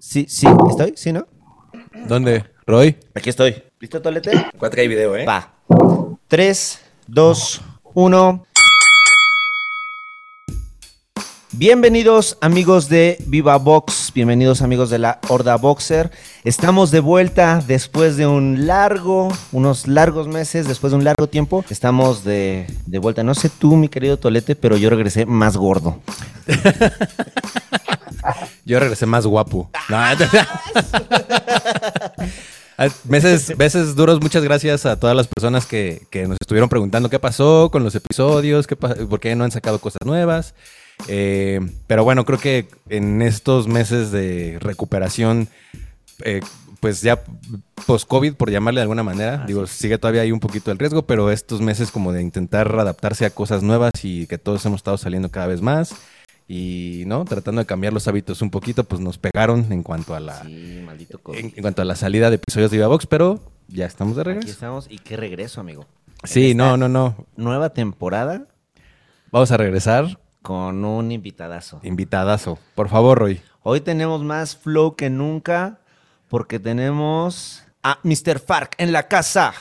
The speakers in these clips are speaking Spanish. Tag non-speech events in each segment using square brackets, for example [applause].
Sí, sí, ¿estoy? ¿Sí, no? ¿Dónde? ¿Roy? Aquí estoy. ¿Listo, Tolete? Cuatro hay video, ¿eh? Va. 3, 2, 1. Bienvenidos amigos de Viva Box, bienvenidos amigos de la Horda Boxer. Estamos de vuelta después de un largo, unos largos meses, después de un largo tiempo. Estamos de, de vuelta. No sé tú, mi querido Tolete, pero yo regresé más gordo. [laughs] Yo regresé más guapo. No, meses, meses duros, muchas gracias a todas las personas que, que nos estuvieron preguntando qué pasó con los episodios, qué por qué no han sacado cosas nuevas. Eh, pero bueno, creo que en estos meses de recuperación, eh, pues ya post-COVID, por llamarle de alguna manera, digo, sigue todavía ahí un poquito el riesgo, pero estos meses como de intentar adaptarse a cosas nuevas y que todos hemos estado saliendo cada vez más y, ¿no? Tratando de cambiar los hábitos un poquito, pues nos pegaron en cuanto a la, Sí, maldito COVID. en, en cuanto a la salida de episodios de Viva Box, pero ya estamos de Aquí regreso. estamos y qué regreso, amigo. Sí, no, no, no. Nueva temporada Vamos a regresar. Con un invitadazo. Invitadazo. Por favor, Roy. Hoy tenemos más flow que nunca porque tenemos a Mr. Fark en la casa.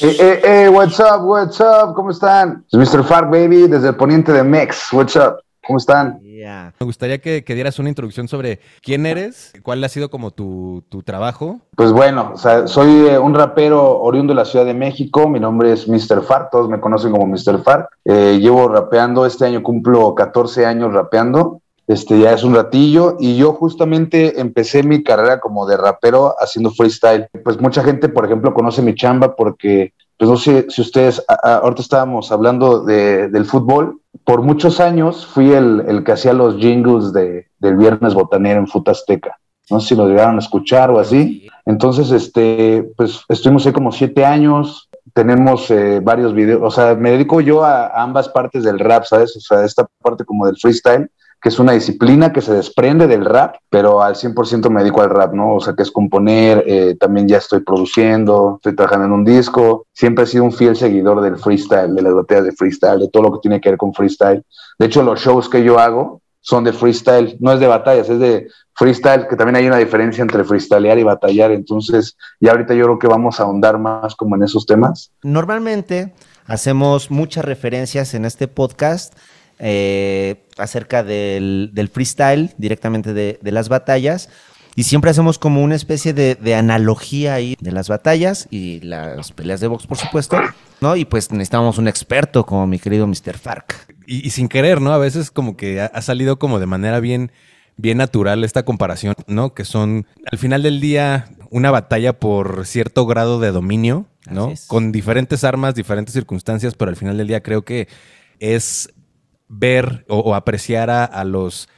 Eh, eh, eh, what's up, what's up, ¿cómo están? Es Mr. Fark, baby, desde el poniente de Mex, what's up, ¿cómo están? Yeah. Me gustaría que, que dieras una introducción sobre quién eres, cuál ha sido como tu, tu trabajo. Pues bueno, o sea, soy eh, un rapero oriundo de la Ciudad de México, mi nombre es Mr. Fark, todos me conocen como Mr. Fark. Eh, llevo rapeando, este año cumplo 14 años rapeando, este ya es un ratillo, y yo justamente empecé mi carrera como de rapero haciendo freestyle. Pues mucha gente, por ejemplo, conoce mi chamba porque, pues no sé si ustedes, ahorita estábamos hablando de- del fútbol, por muchos años fui el, el que hacía los jingles de, del Viernes Botanero en Futa Azteca. No sé si lo llegaron a escuchar o así. Entonces, este, pues estuvimos ahí como siete años, tenemos eh, varios videos, o sea, me dedico yo a, a ambas partes del rap, ¿sabes? O sea, esta parte como del freestyle, que es una disciplina que se desprende del rap, pero al 100% me dedico al rap, ¿no? O sea, que es componer, eh, también ya estoy produciendo, estoy trabajando en un disco, siempre he sido un fiel seguidor del freestyle, de las batallas de freestyle, de todo lo que tiene que ver con freestyle. De hecho, los shows que yo hago son de freestyle, no es de batallas, es de freestyle, que también hay una diferencia entre freestylear y batallar, entonces ya ahorita yo creo que vamos a ahondar más como en esos temas. Normalmente hacemos muchas referencias en este podcast eh, acerca del, del freestyle, directamente de, de las batallas. Y siempre hacemos como una especie de, de analogía ahí de las batallas y las peleas de box, por supuesto, ¿no? Y pues necesitamos un experto como mi querido Mr. Fark. Y, y sin querer, ¿no? A veces como que ha, salido como de manera bien, bien natural esta comparación, ¿no? Que son al final del día una batalla por cierto grado de dominio, ¿no? Con diferentes armas, diferentes circunstancias, pero al final del día creo que es ver o, apreciar a, los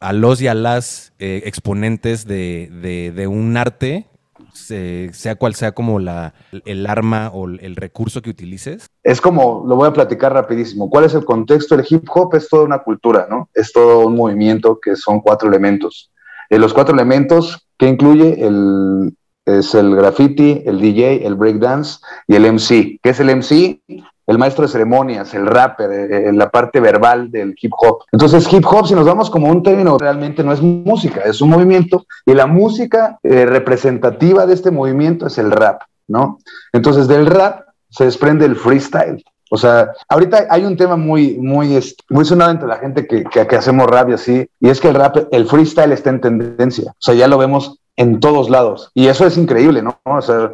a los y a las eh, exponentes de, de- un arte, se- sea cual sea como la, el arma o el recurso que utilices. Es como, lo voy a platicar rapidísimo, ¿cuál es el contexto? El hip hop es toda una cultura, ¿no? Es todo un movimiento que son cuatro elementos. Eh, los cuatro elementos que incluye el, es el graffiti, el DJ, el breakdance y el MC. ¿Qué es el MC? El maestro de ceremonias, el rapper, eh, eh, la parte verbal del hip hop. Entonces, hip hop, si nos vamos como un término, realmente no es música, es un movimiento y la música eh, representativa de este movimiento es el rap, ¿no? Entonces, del rap se desprende el freestyle. O sea, ahorita hay un tema muy, muy, este, muy sonado entre la gente que, que, que hacemos rap y así, y es que el rap, el freestyle está en tendencia. O sea, ya lo vemos en todos lados. Y eso es increíble, ¿no? O sea,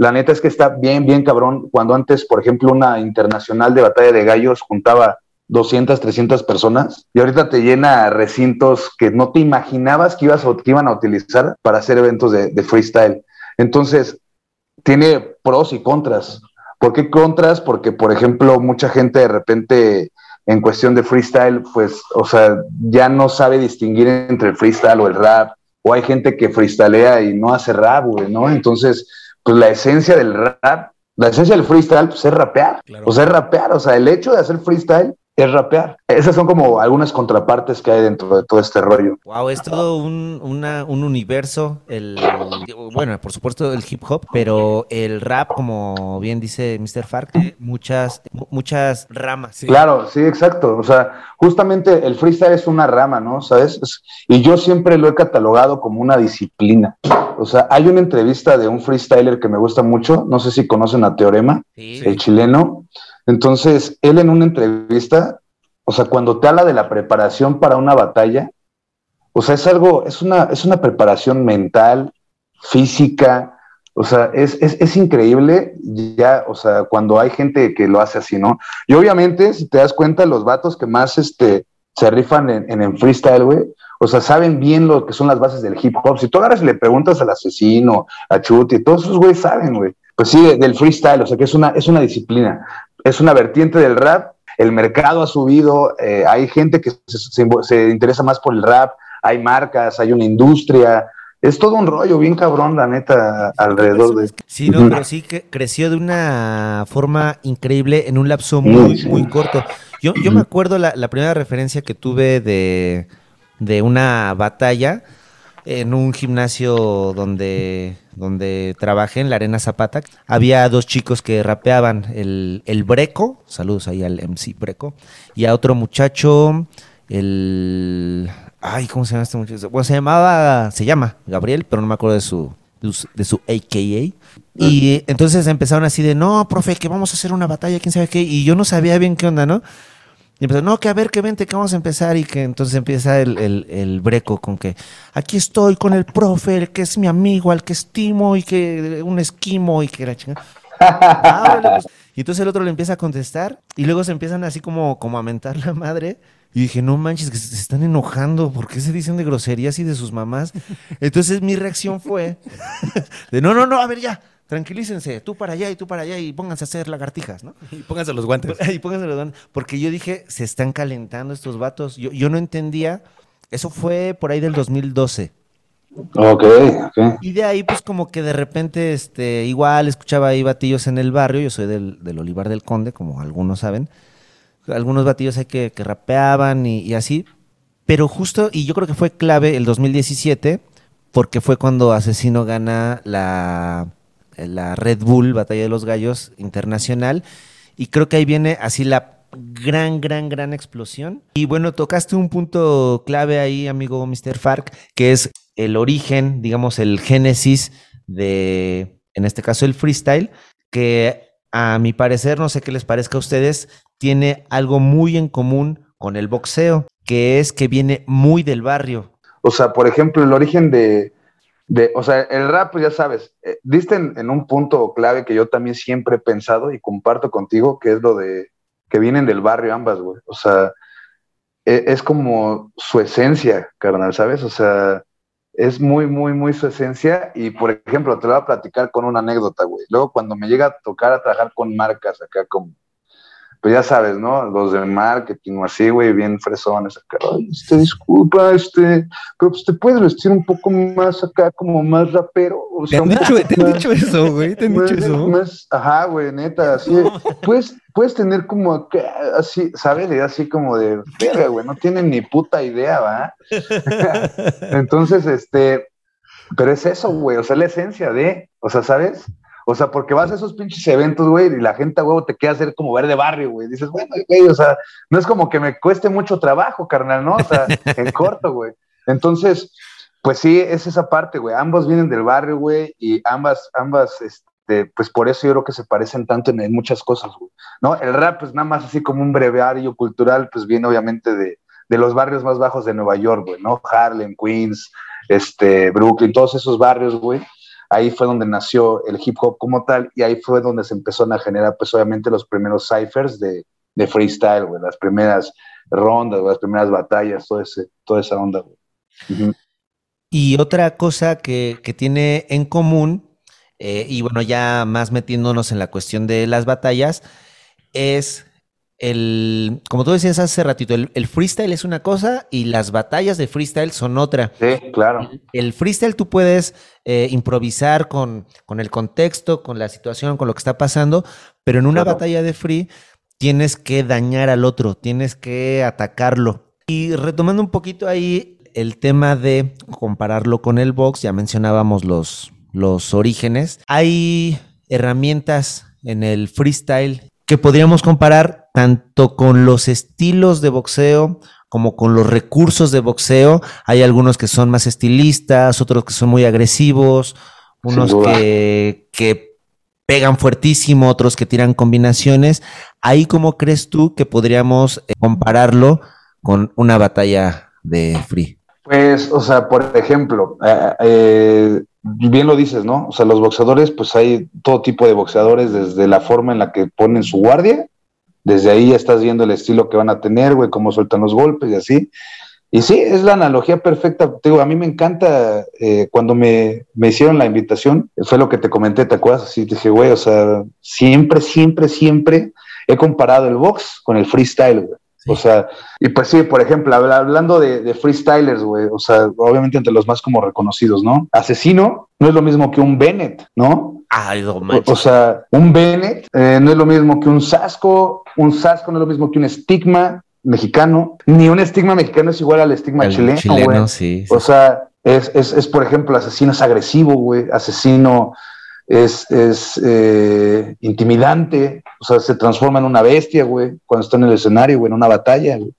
la neta es que está bien, bien cabrón. Cuando antes, por ejemplo, una internacional de batalla de gallos juntaba 200, 300 personas y ahorita te llena recintos que no te imaginabas que, ibas, que iban a utilizar para hacer eventos de, de freestyle. Entonces, tiene pros y contras. ¿Por qué contras? Porque, por ejemplo, mucha gente de repente en cuestión de freestyle, pues, o sea, ya no sabe distinguir entre el freestyle o el rap, o hay gente que freestylea y no hace rap, güey, ¿no? Entonces, pues la esencia del rap, la esencia del freestyle, pues es rapear. Claro. Sea, es rapear, o sea, el hecho de hacer freestyle es rapear. Esas son como algunas contrapartes que hay dentro de todo este rollo. Wow, es todo un, un universo, el, bueno, por supuesto el hip hop, pero el rap, como bien dice Mr. Fark, muchas, muchas ramas. Claro, sí, exacto. O sea, justamente el freestyle es una rama, ¿no? ¿Sabes? y yo siempre lo he catalogado como una disciplina. O sea, hay una entrevista de un freestyler que me gusta mucho, no sé si conocen a Teorema, el chileno. Entonces, él en una entrevista, o sea, cuando te habla de la preparación para una batalla, o sea, es algo, es una, es una preparación mental, física, o sea, es, es, increíble ya, o sea, cuando hay gente que lo hace así, ¿no? Y obviamente, si te das cuenta, los vatos que más este, se rifan en, en, en freestyle, güey, o sea, saben bien lo que son las bases del hip hop. Si tú agarras y le preguntas al asesino, a Chuti, todos esos güeyes saben, güey. Pues sí, del freestyle, o sea que es una, es una disciplina, es una vertiente del rap. El mercado ha subido, eh, hay gente que se, interesa más por el rap, hay marcas, hay una industria, es todo un rollo bien cabrón, la neta, alrededor de. Sí, no, pero sí que creció de una forma increíble en un lapso muy, muy corto. Yo, yo me acuerdo la, la primera referencia que tuve de, de una batalla en un gimnasio donde, donde trabajé, en la Arena Zapata. Había dos chicos que rapeaban, el, el Breco, saludos ahí al MC Breco, y a otro muchacho, el... Ay, ¿cómo se llama este muchacho? Bueno, se llamaba, se llama Gabriel, pero no me acuerdo de su, de su AKA. Y entonces empezaron así de, no, profe, que vamos a hacer una batalla, quién sabe qué. Y yo no sabía bien qué onda, ¿no? Y empezó, no, que a ver, que vente, que vamos a empezar. Y que entonces empieza el, el, breco con que aquí estoy con el profe, el que es mi amigo, al que estimo y que un esquimo y que la chingada. [laughs] Ah, pues. Y entonces el otro le empieza a contestar y luego se empiezan así como, como a mentar la madre. Y dije, no manches, que se están enojando, ¿por qué se dicen de groserías y de sus mamás? Entonces mi reacción fue [laughs] de, no, no, no, a ver ya, tranquilícense, tú para allá y tú para allá y pónganse a hacer lagartijas, ¿no? Y pónganse los guantes. [laughs] Y pónganse los guantes. Porque yo dije, se están calentando estos vatos. Yo, yo no entendía. Eso fue por ahí del 2012. Ok, ok. Y de ahí, pues, como que de repente, este, igual escuchaba ahí batillos en el barrio. Yo soy del, del Olivar del Conde, como algunos saben. Algunos batillos hay que, que rapeaban y, y así. Pero justo, y yo creo que fue clave el 2017, porque fue cuando Asesino gana la la Red Bull Batalla de los Gallos Internacional. Y creo que ahí viene así la gran, gran, gran explosión. Y bueno, tocaste un punto clave ahí, amigo Mr. Fark, que es el origen, digamos, el génesis de, en este caso, el freestyle, que a mi parecer, no sé qué les parezca a ustedes, tiene algo muy en común con el boxeo, que es que viene muy del barrio. O sea, por ejemplo, el origen de, o sea, el rap, pues ya sabes, eh, diste en, un punto clave que yo también siempre he pensado y comparto contigo, que es lo de que vienen del barrio ambas, güey. O sea, e, es como su esencia, carnal, ¿sabes? O sea, es muy, muy, muy su esencia. Y por ejemplo, te lo voy a platicar con una anécdota, güey. Luego, cuando me llega a tocar a trabajar con marcas acá como pues ya sabes, ¿no? Los de marketing o así, güey, bien fresones acá. Ay, este, disculpa, este, pero pues te puedes vestir un poco más acá, como más rapero. O sea, ¿Te, han dicho, ¿Te han dicho eso, [laughs] güey? ¿Te han dicho eso? Más, ajá, güey, neta, [laughs] así. Puedes, puedes tener como acá, así, ¿sabes? Así como de, verga, güey, no tienen ni puta idea, ¿va? [laughs] Entonces, este, pero es eso, güey, o sea, la esencia de, o sea, ¿sabes? O sea, porque vas a esos pinches eventos, güey, y la gente, güey, te queda hacer como ver de barrio, güey. Dices, bueno, güey, o sea, no es como que me cueste mucho trabajo, carnal, ¿no? O sea, [laughs] en corto, güey. Entonces, pues sí, es esa parte, güey. Ambos vienen del barrio, güey, y ambas, ambas, este, pues por eso yo creo que se parecen tanto en, muchas cosas, güey. ¿No? El rap, pues nada más así como un breviario cultural, pues viene obviamente de, de los barrios más bajos de Nueva York, güey, ¿no? Harlem, Queens, este, Brooklyn, todos esos barrios, güey ahí fue donde nació el hip hop como tal y ahí fue donde se empezaron a generar pues obviamente los primeros ciphers de, freestyle, güey, las primeras rondas, las primeras batallas, todo ese, toda esa onda, güey. Y otra cosa que, que, tiene en común, eh, y bueno, ya más metiéndonos en la cuestión de las batallas, es el, como tú decías hace ratito, el, freestyle es una cosa y las batallas de freestyle son otra. Sí, claro. El, freestyle tú puedes eh, improvisar con, con, el contexto, con la situación, con lo que está pasando, pero en una batalla de free tienes que dañar al otro, tienes que atacarlo. Y retomando un poquito ahí el tema de compararlo con el box, ya mencionábamos los, los orígenes. Hay herramientas en el freestyle que podríamos comparar tanto con los estilos de boxeo como con los recursos de boxeo. Hay algunos que son más estilistas, otros que son muy agresivos, unos que, que pegan fuertísimo, otros que tiran combinaciones. Ahí, ¿cómo crees tú que podríamos eh, compararlo con una batalla de free? Pues, o sea, por ejemplo, eh, eh, bien lo dices, ¿no? O sea, los boxeadores, pues hay todo tipo de boxeadores, desde la forma en la que ponen su guardia, desde ahí ya estás viendo el estilo que van a tener, güey, cómo sueltan los golpes y así. Y sí, es la analogía perfecta. Te digo, a mí me encanta eh, cuando me, me, hicieron la invitación, fue lo que te comenté, ¿te acuerdas? Así te dije, güey, o sea, siempre, siempre, siempre he comparado el box con el freestyle, güey. O sea, y pues sí, por ejemplo, hablando de, freestylers, güey, o sea, obviamente entre los más como reconocidos, ¿no? Asesino no es lo mismo que un Bennett, ¿no? Ay, no o, sea, un Bennett eh, no es lo mismo que un Sasco, un Sasco no es lo mismo que un estigma mexicano, ni un estigma mexicano es igual al estigma chileno, chileno sí, O sea, es, es, es, por ejemplo, asesino es agresivo, güey, asesino es, es eh, intimidante, o sea, se transforma en una bestia, güey, cuando está en el escenario, güey, en una batalla, güey.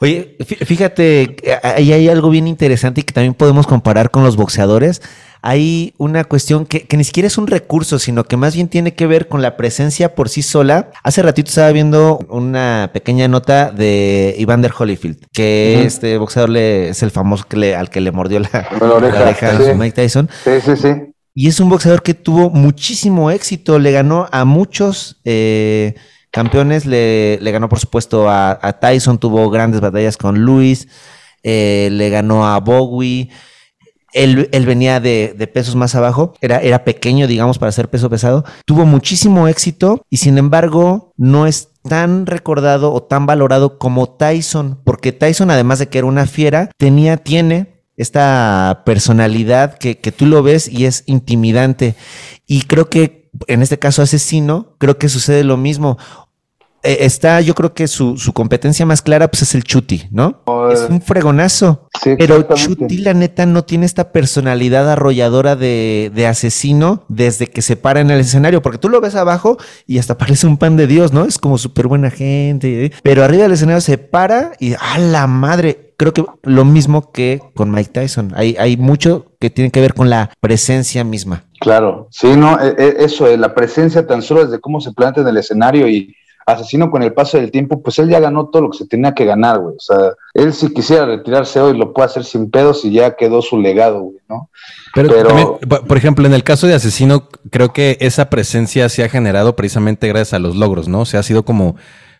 Oye, fíjate, ahí hay algo bien interesante y que también podemos comparar con los boxeadores. Hay una cuestión que, ni siquiera es un recurso, sino que más bien tiene que ver con la presencia por sí sola. Hace ratito estaba viendo una pequeña nota de Evander Holyfield, que este boxeador le, es el famoso que le, al que le mordió la, oreja, a Mike Tyson. Sí, sí, sí. Y es un boxeador que tuvo muchísimo éxito, le ganó a muchos eh, campeones, le, ganó por supuesto a, Tyson, tuvo grandes batallas con Luis, eh, le ganó a Bowie. Él, venía de, pesos más abajo, era, era pequeño, digamos, para ser peso pesado. Tuvo muchísimo éxito y sin embargo no es tan recordado o tan valorado como Tyson, porque Tyson, además de que era una fiera, tenía, tiene esta personalidad que, que, tú lo ves y es intimidante. Y creo que en este caso asesino, creo que sucede lo mismo. Eh, está, yo creo que su, su, competencia más clara pues es el Chuti, ¿no? es un fregonazo. pero Chuti, la neta, no tiene esta personalidad arrolladora de, de, asesino desde que se para en el escenario, porque tú lo ves abajo y hasta parece un pan de Dios, ¿no? Es como súper buena gente, ¿eh? pero arriba del escenario se para y ¡a la madre! Creo que lo mismo que con Mike Tyson. Hay, hay mucho que tiene que ver con la presencia misma. Claro, sí, no, e, e, eso, la presencia tan solo desde cómo se plantea en el escenario y Asesino con el paso del tiempo, pues él ya ganó todo lo que se tenía que ganar, güey. O sea, él si quisiera retirarse hoy lo puede hacer sin pedos y ya quedó su legado, güey, ¿no? Pero, por ejemplo, en el caso de Asesino, creo que esa presencia se ha generado precisamente gracias a los logros, ¿no? O sea, ha sido como,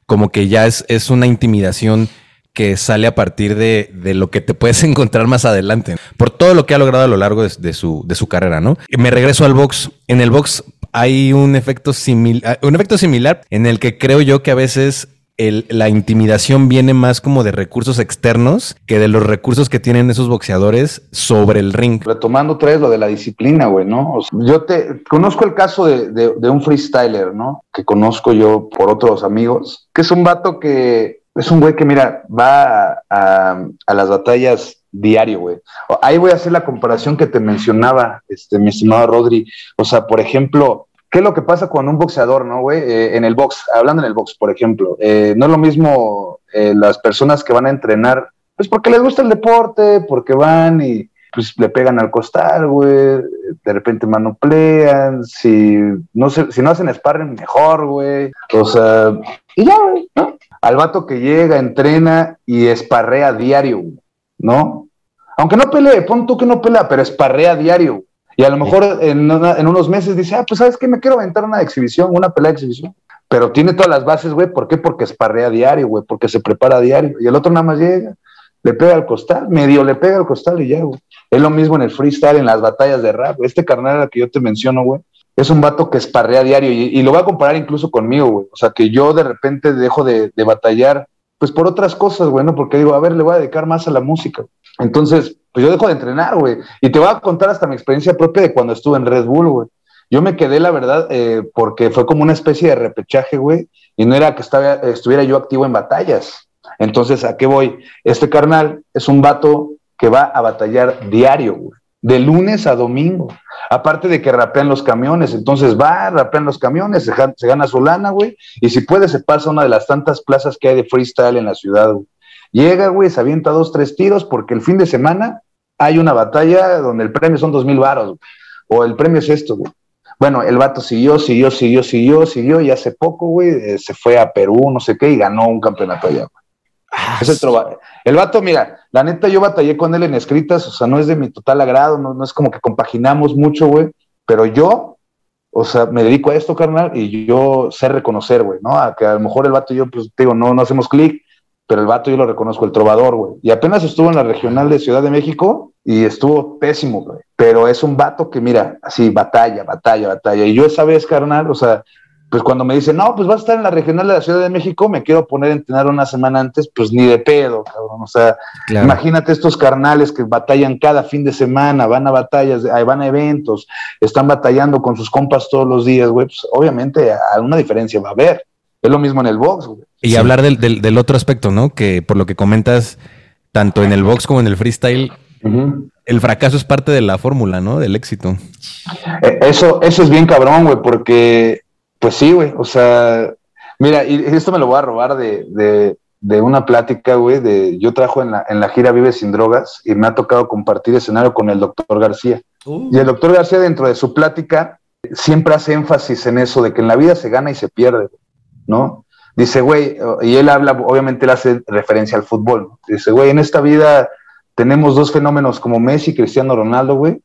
como que ya es, es una intimidación que sale a partir de, de, lo que te puedes [laughs] encontrar más adelante, por todo lo que ha logrado a lo largo de, su, de su carrera, ¿no? Me regreso al box. En el box hay un efecto, similar, un efecto similar en el que creo yo que a veces la intimidación viene más como de recursos externos que de los recursos que tienen esos boxeadores sobre el ring. Retomando vez lo de la disciplina, güey, ¿no? yo te conozco el caso de, de, de, un freestyler, ¿no? Que conozco yo por otros amigos, que es un vato que es un güey que, mira, va a, las batallas diario, güey. Ahí voy a hacer la comparación que te mencionaba, este, mi estimado Rodri. O sea, por ejemplo, ¿qué es lo que pasa con un boxeador, no, güey? Eh, en el box, hablando en el box, por ejemplo, eh, no es lo mismo eh, las personas que van a entrenar, pues porque les gusta el deporte, porque van y pues le pegan al costal, güey, de repente manoplean, si no, si no hacen sparring, mejor, güey. O sea, y ya, güey, ¿no? Al vato que llega, entrena y esparrea diario, ¿no? Aunque no pelee, pon tú que no pelea, pero esparrea diario. Y a lo mejor en, unos meses dice, ah, pues sabes qué, me quiero aventar una exhibición, una pelea de exhibición. Pero tiene todas las bases, güey. ¿Por qué? Porque esparrea diario, güey. Porque se prepara diario. Y el otro nada más llega, le pega al costal, medio le pega al costal y ya, güey. Es lo mismo en el freestyle, en las batallas de rap. Este carnal que yo te menciono, güey, es un vato que esparrea diario y, lo voy a comparar incluso conmigo, güey. O sea, que yo de repente dejo de, batallar, pues por otras cosas, güey, ¿no? Porque digo, a ver, le voy a dedicar más a la música. Entonces, pues yo dejo de entrenar, güey. Y te voy a contar hasta mi experiencia propia de cuando estuve en Red Bull, güey. Yo me quedé, la verdad, eh, porque fue como una especie de repechaje, güey. y no era que estaba, estuviera yo activo en batallas. Entonces, ¿a qué voy? Este carnal es un vato que va a batallar diario, güey, de lunes a domingo. Aparte de que rapean los camiones, entonces va, rapean los camiones, se, gana su lana, güey, y si puede se pasa a una de las tantas plazas que hay de freestyle en la ciudad, güey. Llega, güey, se avienta dos, tres tiros, porque el fin de semana hay una batalla donde el premio son dos mil varos, o el premio es esto, güey. Bueno, el vato siguió, siguió, siguió, siguió, siguió, y hace poco, güey, eh, se fue a Perú, no sé qué, y ganó un campeonato allá, güey. Ah, es el, el vato, mira, la neta, yo batallé con él en escritas, o sea, no es de mi total agrado, no, no es como que compaginamos mucho, güey, pero yo, o sea, me dedico a esto, carnal, y yo sé reconocer, güey, ¿no? A que a lo mejor el vato y yo, pues, digo, no, no hacemos clic, pero el vato yo lo reconozco, el trovador, güey. Y apenas estuvo en la regional de Ciudad de México y estuvo pésimo, güey. Pero es un vato que, mira, así, batalla, batalla, batalla. Y yo esa vez, carnal, o sea, pues cuando me dicen, no, pues vas a estar en la regional de la Ciudad de México, me quiero poner a entrenar una semana antes, pues ni de pedo, cabrón. O sea, imagínate estos carnales que batallan cada fin de semana, van a batallas, van a eventos, están batallando con sus compas todos los días, güey. Pues obviamente alguna diferencia va a haber. Es lo mismo en el box, güey. Y hablar del, del, otro aspecto, ¿no? Que por lo que comentas, tanto en el box como en el freestyle, el fracaso es parte de la fórmula, ¿no? Del éxito. E, eso, eso es bien cabrón, güey, porque pues sí, güey, o sea, mira, y esto me lo voy a robar de, una plática, güey, de yo trajo en la, en la gira Vive sin drogas y me ha tocado compartir escenario con el doctor García. Uh. Y el doctor García dentro de su plática siempre hace énfasis en eso de que en la vida se gana y se pierde, ¿no? Dice, güey, y él habla, obviamente él hace referencia al fútbol, ¿no? dice, güey, en esta vida tenemos dos fenómenos como Messi y Cristiano Ronaldo, güey,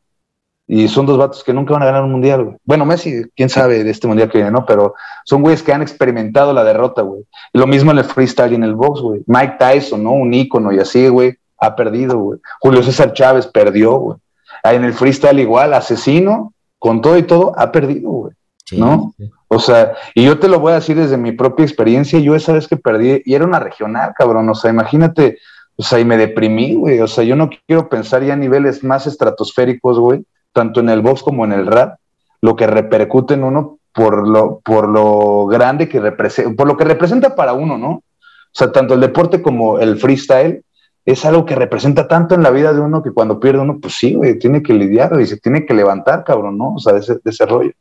y son dos vatos que nunca van a ganar un mundial, güey. Bueno, Messi, quién sabe de este mundial que viene, ¿no? Pero son güeyes que han experimentado la derrota, güey. Lo mismo en el freestyle y en el box, güey. Mike Tyson, ¿no? Un ícono y así, güey, ha perdido, güey. Julio César Chávez perdió, güey. En el freestyle igual, asesino, con todo y todo, ha perdido, güey. ¿No? O sea, y yo te lo voy a decir desde mi propia experiencia, yo esa vez que perdí, y era una regional, cabrón, o sea, imagínate, o sea, y me deprimí, güey, o sea, yo no quiero pensar ya a niveles más estratosféricos, güey, tanto en el box como en el rap, lo que repercute en uno por lo, por lo grande que representa, por lo que representa para uno, ¿no? O sea, tanto el deporte como el freestyle es algo que representa tanto en la vida de uno que cuando pierde uno, pues sí, güey, tiene que lidiar y se tiene que levantar, cabrón, ¿no? O sea, de ese, de rollo.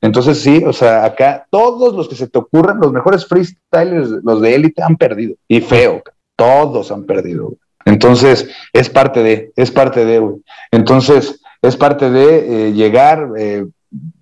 Entonces sí, o sea, acá todos los que se te ocurran, los mejores freestylers, los de élite, han perdido. Y feo, todos han perdido. Entonces, es parte de, es parte de, güey. Entonces, es parte de eh, llegar eh,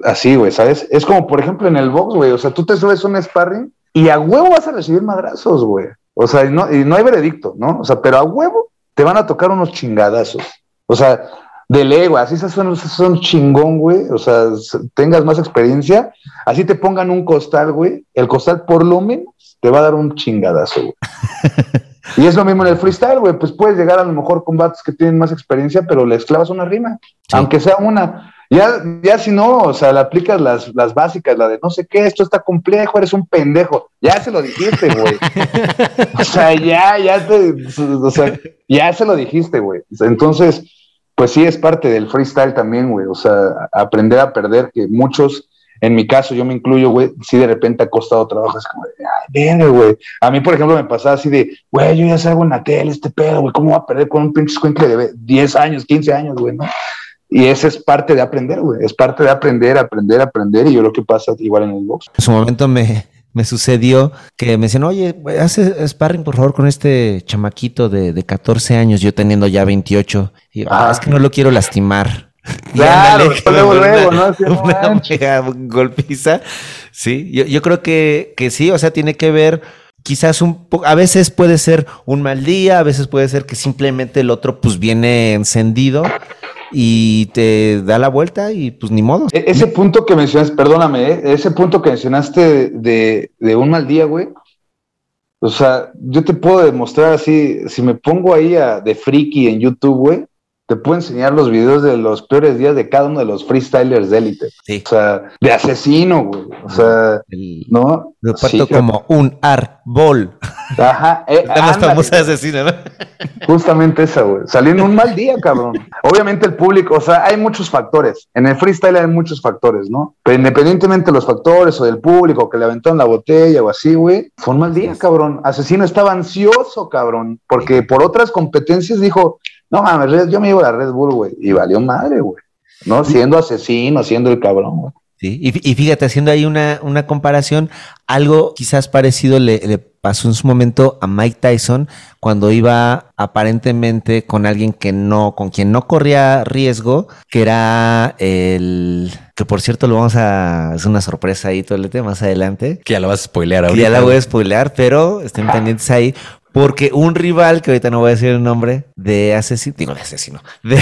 así, güey, ¿sabes? Es como, por ejemplo, en el box, güey, o sea, tú te subes un sparring y a huevo vas a recibir madrazos, güey. O sea, y no, y no hay veredicto, ¿no? O sea, pero a huevo te van a tocar unos chingadazos. O sea, de güey, así son, son chingón, güey. O sea, tengas más experiencia, así te pongan un costal, güey. El costal, por lo menos, te va a dar un chingadazo, güey. [laughs] Y es lo mismo en el freestyle, güey. Pues puedes llegar a lo mejor combates que tienen más experiencia, pero le esclavas una rima, aunque sea una. Ya, ya si no, o sea, le aplicas las, las básicas, la de no sé qué, esto está complejo, eres un pendejo. Ya se lo dijiste, güey. [laughs] o sea, ya, ya te, o sea, ya se lo dijiste, güey. Entonces, pues sí es parte del freestyle también, güey. O sea, aprender a perder, que muchos en mi caso, yo me incluyo, güey, si de repente ha costado trabajo, es como ay, güey. A mí, por ejemplo, me pasaba así de, güey, yo ya salgo en la tele, este pedo, güey, ¿cómo va a perder con un pinche escuincle de 10 años, 15 años, güey, no? Y esa es parte de aprender, güey, es parte de aprender, aprender, aprender, y yo creo que pasa igual en el box. En su momento me, me sucedió que me decían, oye, hace sparring por favor con este chamaquito de, de 14 años, yo teniendo ya 28. Y ah, es que no lo quiero lastimar. Claro, luego, luego, ¿no? [laughs] una mega golpiza. Sí, yo, yo creo que, que sí, o sea, tiene que ver quizás un poco, a veces puede ser un mal día, a veces puede ser que simplemente el otro pues viene encendido y te da la vuelta y pues ni modo. E-, ese punto que mencionaste, perdóname, ¿eh? ese punto que mencionaste de, de, un mal día, güey. O sea, yo te puedo demostrar así, si me pongo ahí a, de friki en YouTube, güey, te puedo enseñar los videos de los peores días de cada uno de los freestylers de élite. Sí. O sea, de asesino, güey. O sea, El- ¿no? Lo parto Sí, como un árbol. Ajá. eh, La famosa asesina, ¿no? Justamente esa, güey. Salí en un mal día, cabrón. Obviamente el público, o sea, hay muchos factores. En el freestyle hay muchos factores, ¿no? Pero independientemente de los factores o del público que le aventaron la botella o así, güey, fue un mal día, cabrón. Asesino estaba ansioso, cabrón, porque por otras competencias dijo, no mames, Red- yo me llevo la Red Bull, güey. Y valió madre, güey. ¿No? Siendo asesino, siendo el cabrón, güey. Sí, y, fí- y fíjate, haciendo ahí una, una comparación, algo quizás parecido le, le pasó en su momento a Mike Tyson cuando iba aparentemente con alguien que no, con quien no corría riesgo, que era el, que por cierto lo vamos a, es una sorpresa ahí todo el tema más adelante. Que ya lo vas a spoilear Que ahorita. ya la voy a spoilear, pero estén pendientes ahí. Porque un rival, que ahorita no voy a decir el nombre, de asesino, digo de asesino, [laughs] de,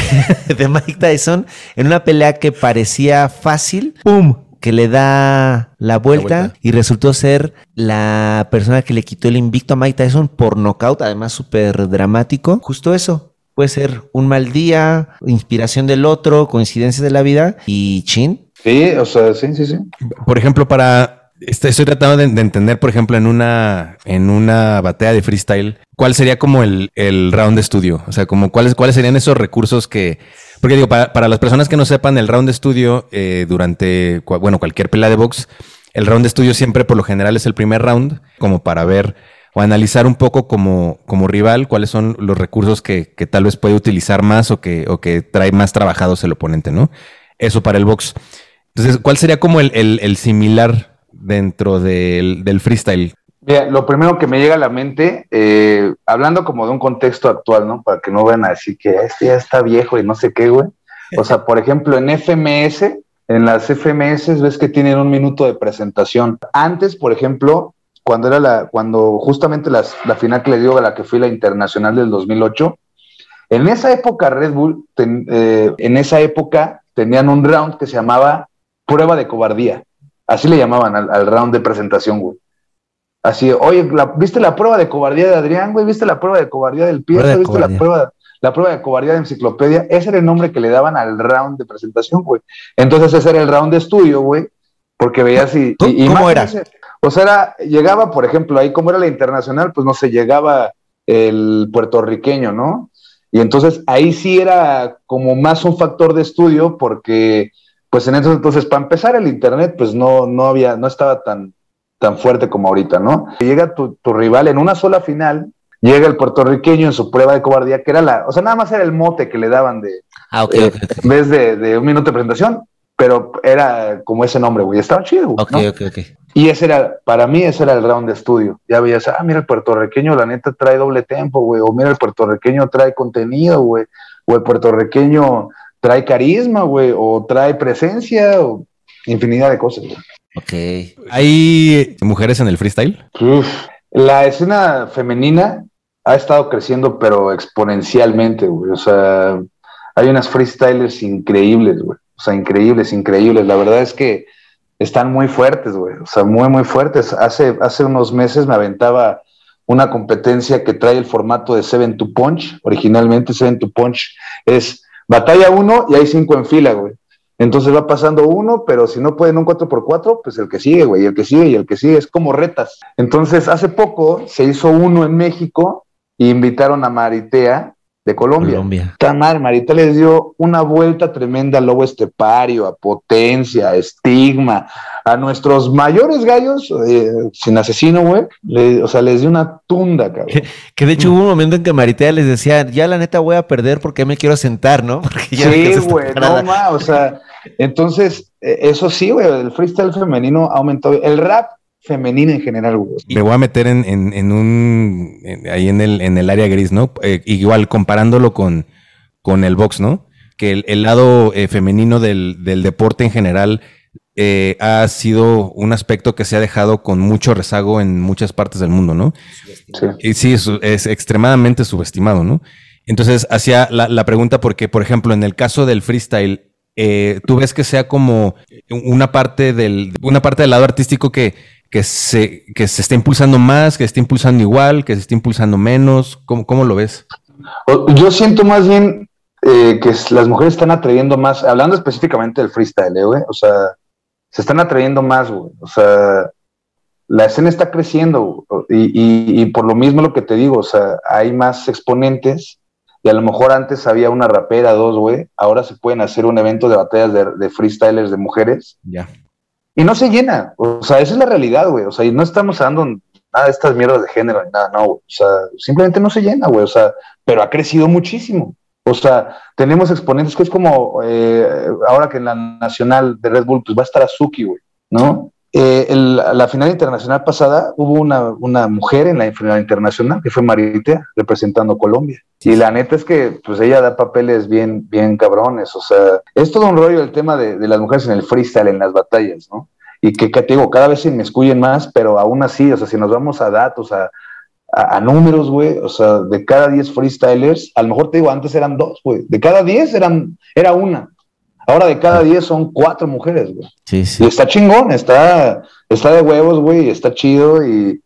de Mike Tyson, en una pelea que parecía fácil, ¡pum! que le da la vuelta, vuelta. y resultó ser la persona que le quitó el invicto a Mike Tyson por nocaut, además súper dramático. Justo eso. Puede ser un mal día, inspiración del otro, coincidencias de la vida y chin. Sí, o sea, sí, sí, sí. Por ejemplo, para. Este, Estoy tratando de, de entender, por ejemplo, en una, en una batalla de freestyle, ¿cuál sería como el, el round de estudio? O sea, como cuáles, cuáles serían esos recursos que. Porque digo, para, para las personas que no sepan, el round de estudio eh, durante, bueno, cualquier pelea de box, el round de estudio siempre por lo general es el primer round, como para ver o analizar un poco como, como rival cuáles son los recursos que, que tal vez puede utilizar más o que, o que trae más trabajados el oponente, ¿no? Eso para el box. Entonces, ¿cuál sería como el- el similar dentro del, freestyle? Lo primero que me llega a la mente, eh, hablando como de un contexto actual, ¿no? Para que no vayan a decir que este ya está viejo y no sé qué, güey. O sea, por ejemplo, en FMS, en las FMS ves que tienen un minuto de presentación. Antes, por ejemplo, cuando era la, cuando justamente la final que le dio a la que fue la internacional del 2008, en esa época Red Bull, eh, en esa época tenían un round que se llamaba prueba de cobardía. Así le llamaban al, al round de presentación, güey. Así, oye, la- ¿viste la prueba de cobardía de Adrián, güey? ¿Viste la prueba de cobardía del de ¿Viste la prueba, la prueba de cobardía de enciclopedia? Ese era el nombre que le daban al round de presentación, güey. Entonces ese era el round de estudio, güey, porque veías y... ¿Cómo- y- cómo era? o sea, era, llegaba, por ejemplo, ahí como era la internacional, pues no sé, llegaba el puertorriqueño, ¿no? Y entonces ahí sí era como más un factor de estudio porque, pues en esos entonces, para empezar, el Internet, pues no, no había, no estaba tan, tan fuerte como ahorita, ¿no? Llega tu, tu rival en una sola final, llega el puertorriqueño en su prueba de cobardía, que era la, o sea, nada más era el mote que le daban de, Ah, ok, eh, ok, ok. en vez de, de un minuto de presentación, pero era como ese nombre, güey, estaba chido, güey, Ok, ¿no? ok, ok. Y ese era, para mí, ese era el round de estudio. Ya veías, ah, mira, el puertorriqueño, la neta, trae doble tempo, güey. O mira, el puertorriqueño trae contenido, güey. O el puertorriqueño trae carisma, güey. O trae presencia, o infinidad de cosas, güey. Ok. ¿Hay mujeres en el freestyle? Uf. La escena femenina ha estado creciendo, pero exponencialmente, güey. O sea, hay unas freestylers increíbles, güey. O sea, increíbles, increíbles. La verdad es que están muy fuertes, güey. O sea, muy, muy fuertes. Hace, hace unos meses me aventaba una competencia que trae el formato de Seven to Punch. Originalmente Seven to Punch es batalla uno y hay cinco en fila, güey. Entonces va pasando uno, pero si no pueden un 4x4, pues el que sigue, güey, el que sigue y el que sigue, es como retas. Entonces, hace poco se hizo uno en México y invitaron a Maritea de Colombia. Colombia. Está mal, Marita les dio una vuelta tremenda al lobo estepario, a potencia, a estigma, a nuestros mayores gallos, eh, sin asesino, güey. O sea, les dio una tunda, cabrón. Que de hecho hubo un momento en que Maritea les decía, ya la neta voy a perder porque me quiero sentar, ¿no? [laughs] Porque ya Sí, güey, no más, o sea, entonces, eh, eso sí, güey, el freestyle femenino ha aumentado, el rap femenino en general, güey. Me voy a meter en, en- en un. en- ahí en el, en el área gris, ¿no? Eh, igual comparándolo con, con el box, ¿no? Que el, el lado eh, femenino del, del deporte en general eh, ha sido un aspecto que se ha dejado con mucho rezago en muchas partes del mundo, ¿no? Sí. Y sí, es, es extremadamente subestimado, ¿no? Entonces, hacía la, la pregunta porque, por ejemplo, en el caso del freestyle, eh, tú ves que sea como una parte del, una parte del lado artístico que, que, se, que se está impulsando más, que se está impulsando igual, que se está impulsando menos. ¿Cómo, cómo lo ves? Yo siento más bien eh, que las mujeres están atreviendo más, hablando específicamente del freestyle, ¿eh, güey, o sea, se están atreviendo más, güey, o sea, la escena está creciendo y, y, por lo mismo lo que te digo, o sea, hay más exponentes y a lo mejor antes había una rapera, dos, güey, ahora se pueden hacer un evento de batallas de, de freestylers de mujeres. Ya. Y no se llena, o sea, esa es la realidad, güey, o sea, y no estamos hablando nada de estas mierdas de género ni nada, no, güey, o sea, simplemente no se llena, güey, o sea, pero ha crecido muchísimo. O sea, tenemos exponentes que es como eh, ahora que en la nacional de Red Bull, pues va a estar Azuki, güey, ¿no? Eh, la final internacional pasada hubo una, una, mujer en la final internacional que fue Maritea representando Colombia. Y la neta es que pues ella da papeles bien, bien cabrones. O sea, es todo un rollo el tema de, de las mujeres en el freestyle, en las batallas, ¿no? Y que, que te digo, cada vez se inmiscuyen más, pero aún así, o sea, si nos vamos a datos, a, a, números, güey. O sea, de cada 10 freestylers, a lo mejor te digo, antes eran dos, güey. De cada 10 eran, era una. Ahora de cada 10 son cuatro mujeres, güey. Sí, sí. Y está chingón, está, está de huevos, güey, está chido. Y,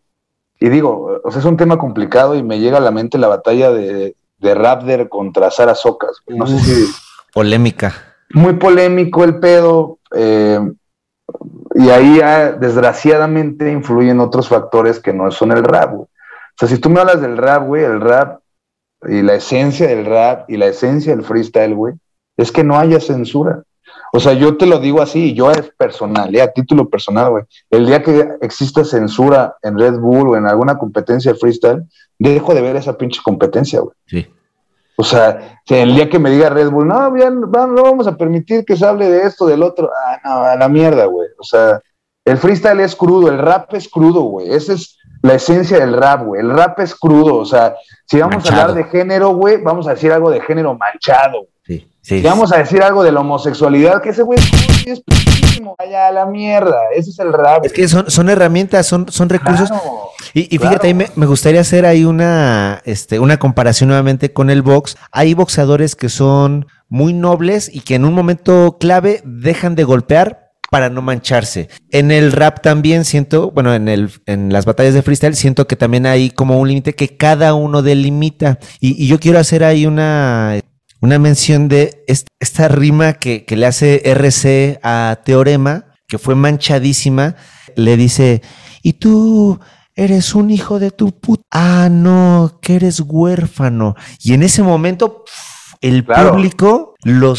y, digo, o sea, es un tema complicado y me llega a la mente la batalla de, de Raptor contra Sara Socas. No sé si. Polémica. Muy polémico el pedo. Eh, y ahí desgraciadamente influyen otros factores que no son el rap, güey. O sea, si tú me hablas del rap, güey, el rap y la esencia del rap y la esencia del freestyle, güey, es que no haya censura. O sea, yo te lo digo así, yo es personal, ya, a título personal, güey. El día que exista censura en Red Bull o en alguna competencia de freestyle, dejo de ver esa pinche competencia, güey. Sí. O sea, el día que me diga Red Bull, no, bien, no vamos a permitir que se hable de esto, del otro, ah, no, a la mierda, güey. O sea, el freestyle es crudo, el rap es crudo, güey. Ese es la esencia del rap, güey. El rap es crudo, o sea, si vamos a hablar de género, güey, vamos a decir algo de género manchado. Sí, sí. Si vamos a decir algo de la homosexualidad, que ese güey es putísimo, vaya a la mierda. Ese es el rap. Es que son, son herramientas, son, son recursos. Claro, y, y, fíjate, ahí me, me, gustaría hacer ahí una, este, una comparación nuevamente con el box. Hay boxeadores que son muy nobles y que en un momento clave dejan de golpear para no mancharse. En el rap también siento, bueno, en, el, en las batallas de freestyle siento que también hay como un límite que cada uno delimita. Y, y, yo quiero hacer ahí una, una mención de esta, esta rima que, que, le hace RC a Teorema, que fue manchadísima. Le dice, y tú eres un hijo de tu puta. Ah, no, que eres huérfano. Y en ese momento, el claro. público lo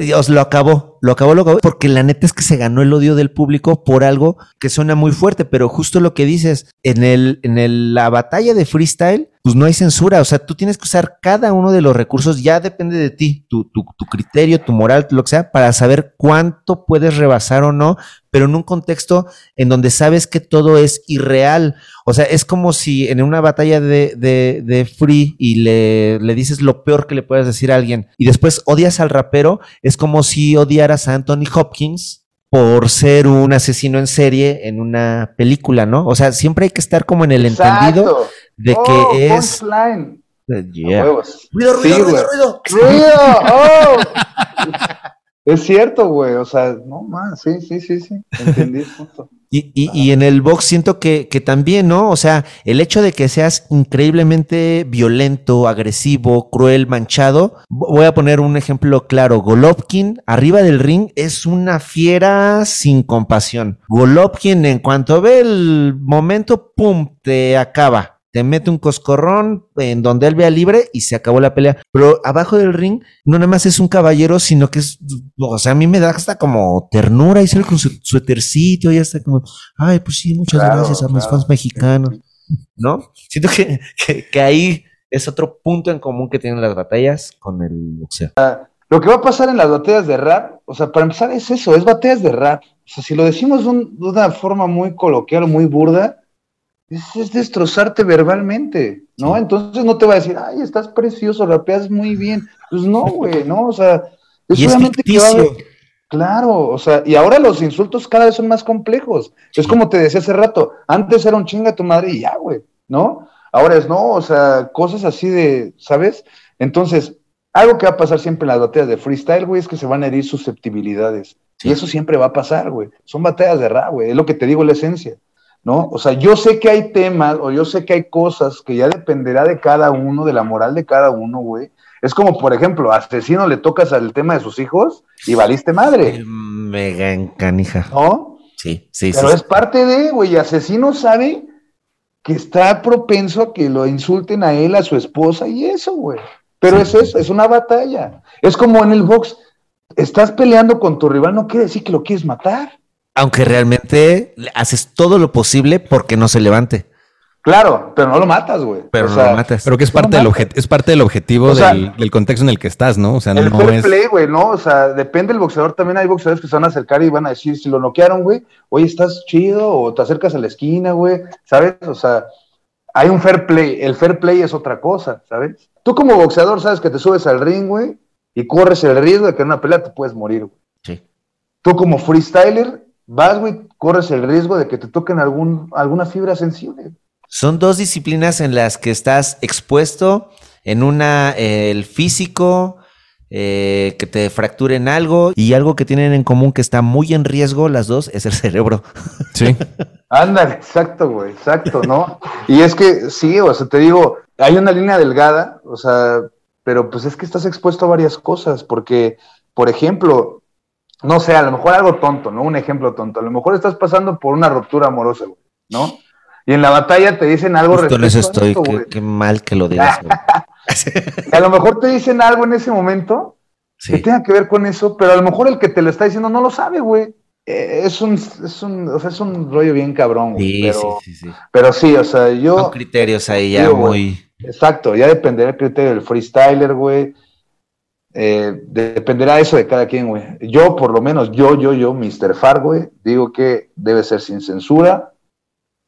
Dios, lo acabó, lo acabó, lo acabó, porque la neta es que se ganó el odio del público por algo que suena muy fuerte, pero justo lo que dices, en, el, en el, la batalla de freestyle, pues no hay censura, o sea, tú tienes que usar cada uno de los recursos, ya depende de ti, tu, tu, criterio, tu moral, lo que sea, para saber cuánto puedes rebasar o no, pero en un contexto en donde sabes que todo es irreal. O sea, es como si en una batalla de, de, free y le, le, dices lo peor que le puedes decir a alguien y después odias al rapero, es como si odiaras a Anthony Hopkins por ser un asesino en serie en una película, ¿no? O sea, siempre hay que estar como en el Exacto. entendido de oh, que es... Punchline. Yeah. Ruido, ruido, sí, ruido, ruido. Ruido, oh. [laughs] Es cierto, güey, o sea, no más, sí, sí, sí, sí, entendí el punto. [laughs] Y, y, y, en el box siento que, que, también, ¿no? O sea, el hecho de que seas increíblemente violento, agresivo, cruel, manchado. Voy a poner un ejemplo claro. Golovkin, arriba del ring, es una fiera sin compasión. Golovkin, en cuanto ve el momento, ¡pum! te acaba te mete un coscorrón en donde él vea libre y se acabó la pelea. Pero abajo del ring no nada más es un caballero, sino que es, o sea, a mí me da hasta como ternura y sale con su suétercito y hasta como, ay, pues sí, muchas claro, gracias a claro. mis fans mexicanos, ¿no? Siento que, que, que, ahí es otro punto en común que tienen las batallas con el boxeo. Uh, lo que va a pasar en las batallas de rap, o sea, para empezar es eso, es batallas de rap. O sea, si lo decimos de, un, de una forma muy coloquial, muy burda, es, es, destrozarte verbalmente, ¿no? Entonces no te va a decir, ay, estás precioso, rapeas muy bien. Pues no, güey, ¿no? O sea, es y solamente es que va Claro, o sea, y ahora los insultos cada vez son más complejos. Sí. Es como te decía hace rato, antes era un chinga tu madre y ya, güey, ¿no? Ahora es no, o sea, cosas así de, ¿sabes? Entonces, algo que va a pasar siempre en las batallas de freestyle, güey, es que se van a herir susceptibilidades. Sí. Y eso siempre va a pasar, güey. Son batallas de rap, güey. Es lo que te digo, la esencia. ¿No? O sea, yo sé que hay temas o yo sé que hay cosas que ya dependerá de cada uno, de la moral de cada uno, güey, Es como, por ejemplo, a asesino le tocas al tema de sus hijos y valiste madre. Mega encanija. ¿No? Sí, sí, Pero sí. es parte de, güey, asesino sabe que está propenso a que lo insulten a él, a su esposa y eso, güey. Pero es eso, es una batalla. Es como en el box, estás peleando con tu rival, no quiere decir que lo quieres matar. Aunque realmente haces todo lo posible porque no se levante. Claro, pero no lo matas, güey. Pero O no sea, lo matas. Pero que es No parte, del, mames. obje- es parte del objetivo O sea, del, del contexto en el que estás, ¿no? O sea, El no fair es... play, güey, ¿no? O sea, depende del boxeador. También hay boxeadores que se van a acercar y van a decir, si lo noquearon, güey, oye, estás chido, o te acercas a la esquina, güey, ¿sabes? O sea, hay un fair play. El fair play es otra cosa, ¿sabes? Tú como boxeador sabes que te subes al ring, güey, y corres el riesgo de que en una pelea te puedes morir, güey. Sí. Tú como freestyler vas, güey, corres el riesgo de que te toquen algún, alguna fibra sensible. Son dos disciplinas en las que estás expuesto en una eh, el físico, eh, que te fracturen algo y algo que tienen en común que está muy en riesgo las dos es el cerebro. [laughs] Sí. Ándale, exacto, güey, exacto, ¿no? y es que sí, o sea, te digo, hay una línea delgada, o sea, pero pues es que estás expuesto a varias cosas, porque, por ejemplo, no sé, a lo mejor algo tonto, ¿no? Un ejemplo tonto, a lo mejor estás pasando por una ruptura amorosa, güey, ¿no? Y en la batalla te dicen algo Justo en eso respecto a estoy, esto, qué, mal que lo digas. güey. [laughs] A lo mejor te dicen algo en ese momento que tenga que ver con eso, pero a lo mejor el que te lo está diciendo no lo sabe, güey. Eh, es un, es un, o sea, es un rollo bien cabrón, güey. Sí, pero, sí, sí, sí. pero sí, o sea, yo. Son criterios ahí ya Digo, güey, muy... Exacto, ya dependerá el criterio del freestyler, güey. Eh, dependerá eso de cada quien, güey. Yo, por lo menos, yo, yo, yo, Mr. Far, güey, digo que debe ser sin censura.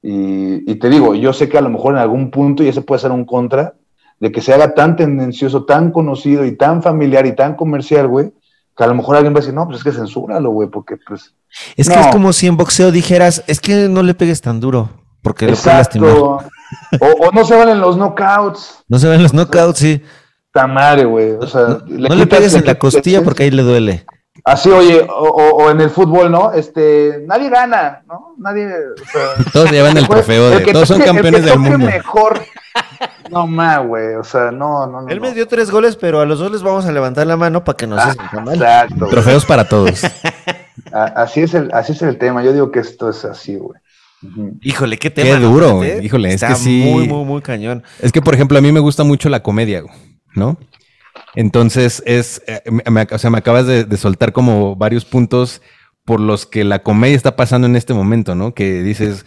Y, y te digo, yo sé que a lo mejor en algún punto, y ese puede ser un contra, de que se haga tan tendencioso, tan conocido y tan familiar y tan comercial, güey, que a lo mejor alguien va a decir, no, pues es que censúralo, güey, porque pues. Es que es como si en boxeo dijeras, es que no le pegues tan duro, porque lo puedes lastimar. Exacto. O, o no se valen los knockouts. No se ven los knockouts, sí. Madre, güey. O sea, No, no le pegues en la costilla porque ahí le duele. Así, oye, o, o- o en el fútbol, ¿no? Este, nadie gana, ¿no? Nadie, o sea, Todos llevan el trofeo el de... que Todos son el campeones que del mundo. mejor. No más, güey, o sea, no, no, no. Él no. me dio tres goles, pero a los dos les vamos a levantar la mano para que no se Ah, sienta mal. Exacto. Trofeos para todos. Así es el, así es el tema. Yo digo que esto es así, güey. Híjole, qué Qué tema. ¿no? duro, güey. Híjole, es que sí. muy, muy, muy cañón. Es que, por ejemplo, a mí me gusta mucho la comedia, güey, ¿no? Entonces, es, eh, me- o sea, me acabas de, de soltar como varios puntos por los que la comedia está pasando en este momento, ¿no? Que dices,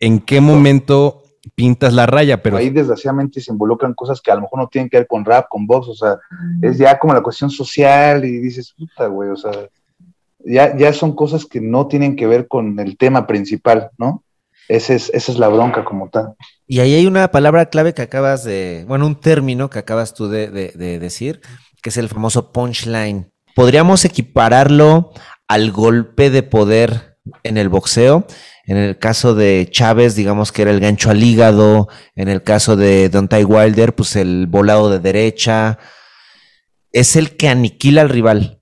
¿en qué momento pintas la raya? Pero Ahí desgraciadamente se involucran cosas que a lo mejor no tienen que ver con rap, con box, o sea, es ya como la cuestión social y dices, puta, güey, o sea, ya, ya son cosas que no tienen que ver con el tema principal, ¿no? Ese es, esa es la bronca como tal. Y ahí hay una palabra clave que acabas de, bueno, un término que acabas tú de, de- de decir, que es el famoso punchline. ¿Podríamos equipararlo al golpe de poder en el boxeo? En el caso de Chávez, digamos que era el gancho al hígado. En el caso de Deontay Wilder, pues el volado de derecha. Es el que aniquila al rival.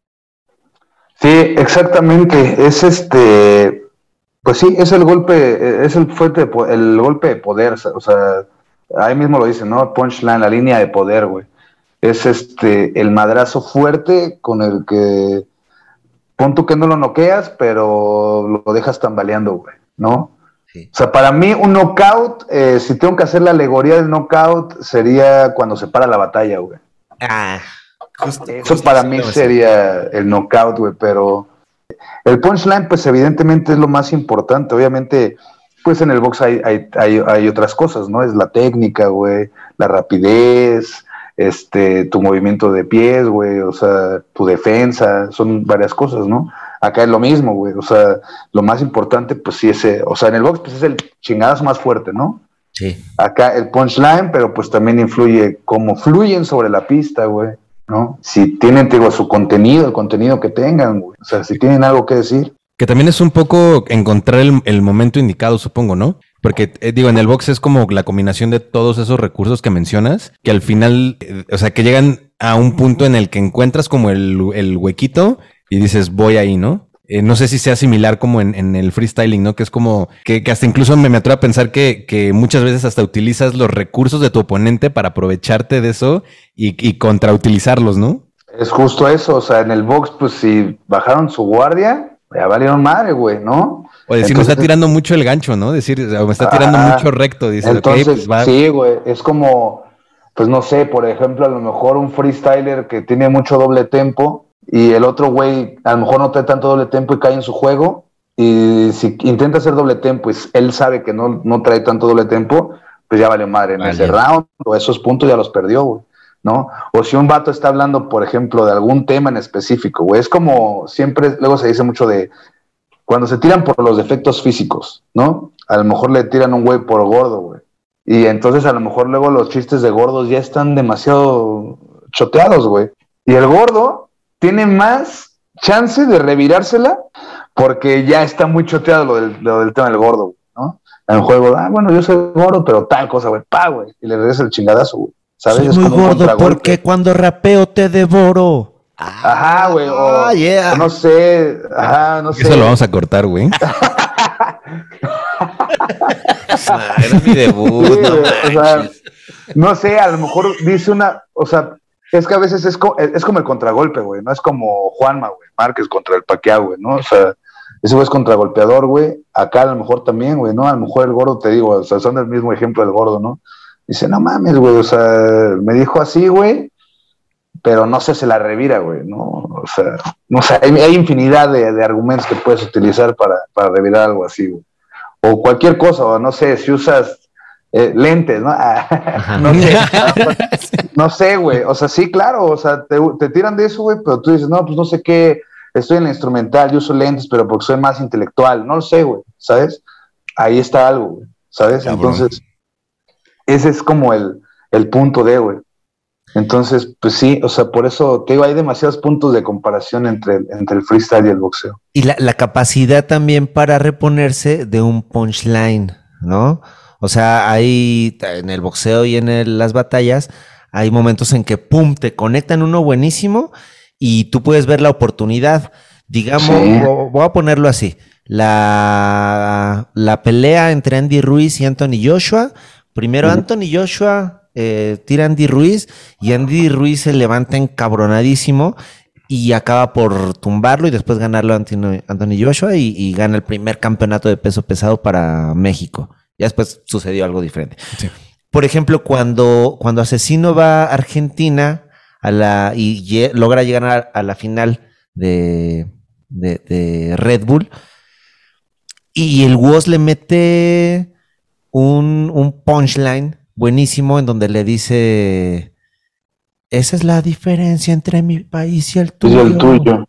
Sí, exactamente. Es este, pues sí, es el golpe, es el fuerte, de el golpe de poder, o sea, ahí mismo lo dicen, ¿no? Punchline, la línea de poder, güey. Es este, el madrazo fuerte con el que, pon tú que no lo noqueas, pero lo dejas tambaleando, güey, ¿no? Sí. O sea, para mí un knockout, eh, si tengo que hacer la alegoría del knockout, sería cuando se para la batalla, güey. Ah, justo- Eso justo para mí sería el knockout, güey, pero el punchline, pues evidentemente es lo más importante. Obviamente, pues en el box hay, hay, hay, hay otras cosas, ¿no? Es la técnica, güey, la rapidez, este, tu movimiento de pies, güey, o sea, tu defensa, son varias cosas, ¿no? Acá es lo mismo, güey, o sea, lo más importante, pues sí, ese, o sea, en el box, pues es el chingadazo más fuerte, ¿no? Sí. acá el punchline, pero pues también influye cómo fluyen sobre la pista, güey, ¿no? Si tienen, digo, su contenido, el contenido que tengan, güey. O sea, si tienen algo que decir. Que también es un poco encontrar el, el momento indicado, supongo, ¿no? Porque, eh, digo, en el box es como la combinación de todos esos recursos que mencionas, que al final, eh, o sea, que llegan a un punto en el que encuentras como el, el huequito y dices, voy ahí, ¿no? Eh, no sé si sea similar como en, el freestyling, ¿no? Que es como que, hasta incluso me, me atrevo a pensar que, que, muchas veces hasta utilizas los recursos de tu oponente para aprovecharte de eso y, y contrautilizarlos, ¿no? Es justo eso, o sea, en el box, pues si bajaron su guardia, ya valieron madre, güey, ¿no? O decir, me está tirando mucho el gancho, ¿no? Decir, me está tirando mucho recto. Dice, entonces, pues sí, güey, es como, pues no sé, por ejemplo, a lo mejor un freestyler que tiene mucho doble tempo, y el otro güey a lo mejor no trae tanto doble tempo y cae en su juego. Y si intenta hacer doble tempo, pues él sabe que no, no trae tanto doble tempo, pues ya vale madre. En ese round o esos puntos ya los perdió, güey. ¿no? O si un vato está hablando, por ejemplo, de algún tema en específico, güey. Es como siempre, luego se dice mucho de cuando se tiran por los defectos físicos, ¿no? A lo mejor le tiran un güey por gordo, güey. Y entonces a lo mejor luego los chistes de gordos ya están demasiado choteados, güey. Y el gordo tiene más chance de revirársela porque ya está muy choteado lo del, tema del gordo, ¿no? En el juego, ah, bueno, yo soy gordo, pero tal cosa, güey, pa, güey, y le regresa el chingadazo, güey. ¿Sabes? Soy muy gordo porque cuando rapeo te devoro. Ajá, güey, o, ah, no sé, ajá, no sé. Eso lo vamos a cortar, güey. [laughs] era mi debut, no, o sea, no sé, a lo mejor dice una, o sea, es que a veces es, es como el contragolpe, güey. No es como Juanma, güey. Márquez contra el Paquiao, güey, ¿no? O sea, ese güey es contragolpeador, güey. Acá a lo mejor también, güey, ¿no? A lo mejor el gordo, te digo, o sea, son el mismo ejemplo del gordo, ¿no? Dice, no mames, güey, o sea, me dijo así, güey, pero no sé, se la revira, güey, ¿no? O sea, no sé, hay, infinidad de, de, argumentos que puedes utilizar para, para revirar algo así, güey. O cualquier cosa, o no sé, si usas eh, lentes, ¿no? [laughs] no sé, [laughs] no sé, güey. O sea, sí, claro, o sea, te, tiran de eso, güey, pero tú dices, no, pues no sé qué, estoy en la instrumental, yo uso lentes, pero porque soy más intelectual, no lo sé, güey, ¿sabes? Ahí está algo, güey, ¿sabes? Entonces, ese es como el, el punto de, güey. Entonces, pues sí, o sea, por eso te digo, hay demasiados puntos de comparación entre, entre el freestyle y el boxeo. Y la, la capacidad también para reponerse de un punchline, ¿no? O sea, hay en el boxeo y en las batallas, hay momentos en que, ¡pum!, te conectan uno buenísimo y tú puedes ver la oportunidad. Digamos, voy a ponerlo así. La, la, pelea entre Andy Ruiz y Anthony Joshua. Primero Anthony Joshua eh, tira a Andy Ruiz y Andy Ruiz se levanta encabronadísimo y acaba por tumbarlo y después ganarlo a Anthony, Joshua y, gana el primer campeonato de peso pesado para México. Ya después sucedió algo diferente. Por ejemplo, cuando, cuando Asesino va a Argentina a la, y logra llegar a, la final de, de, Red Bull, y el Woz le mete un, un punchline buenísimo en donde le dice, esa es la diferencia entre mi país y el tuyo. Y el tuyo.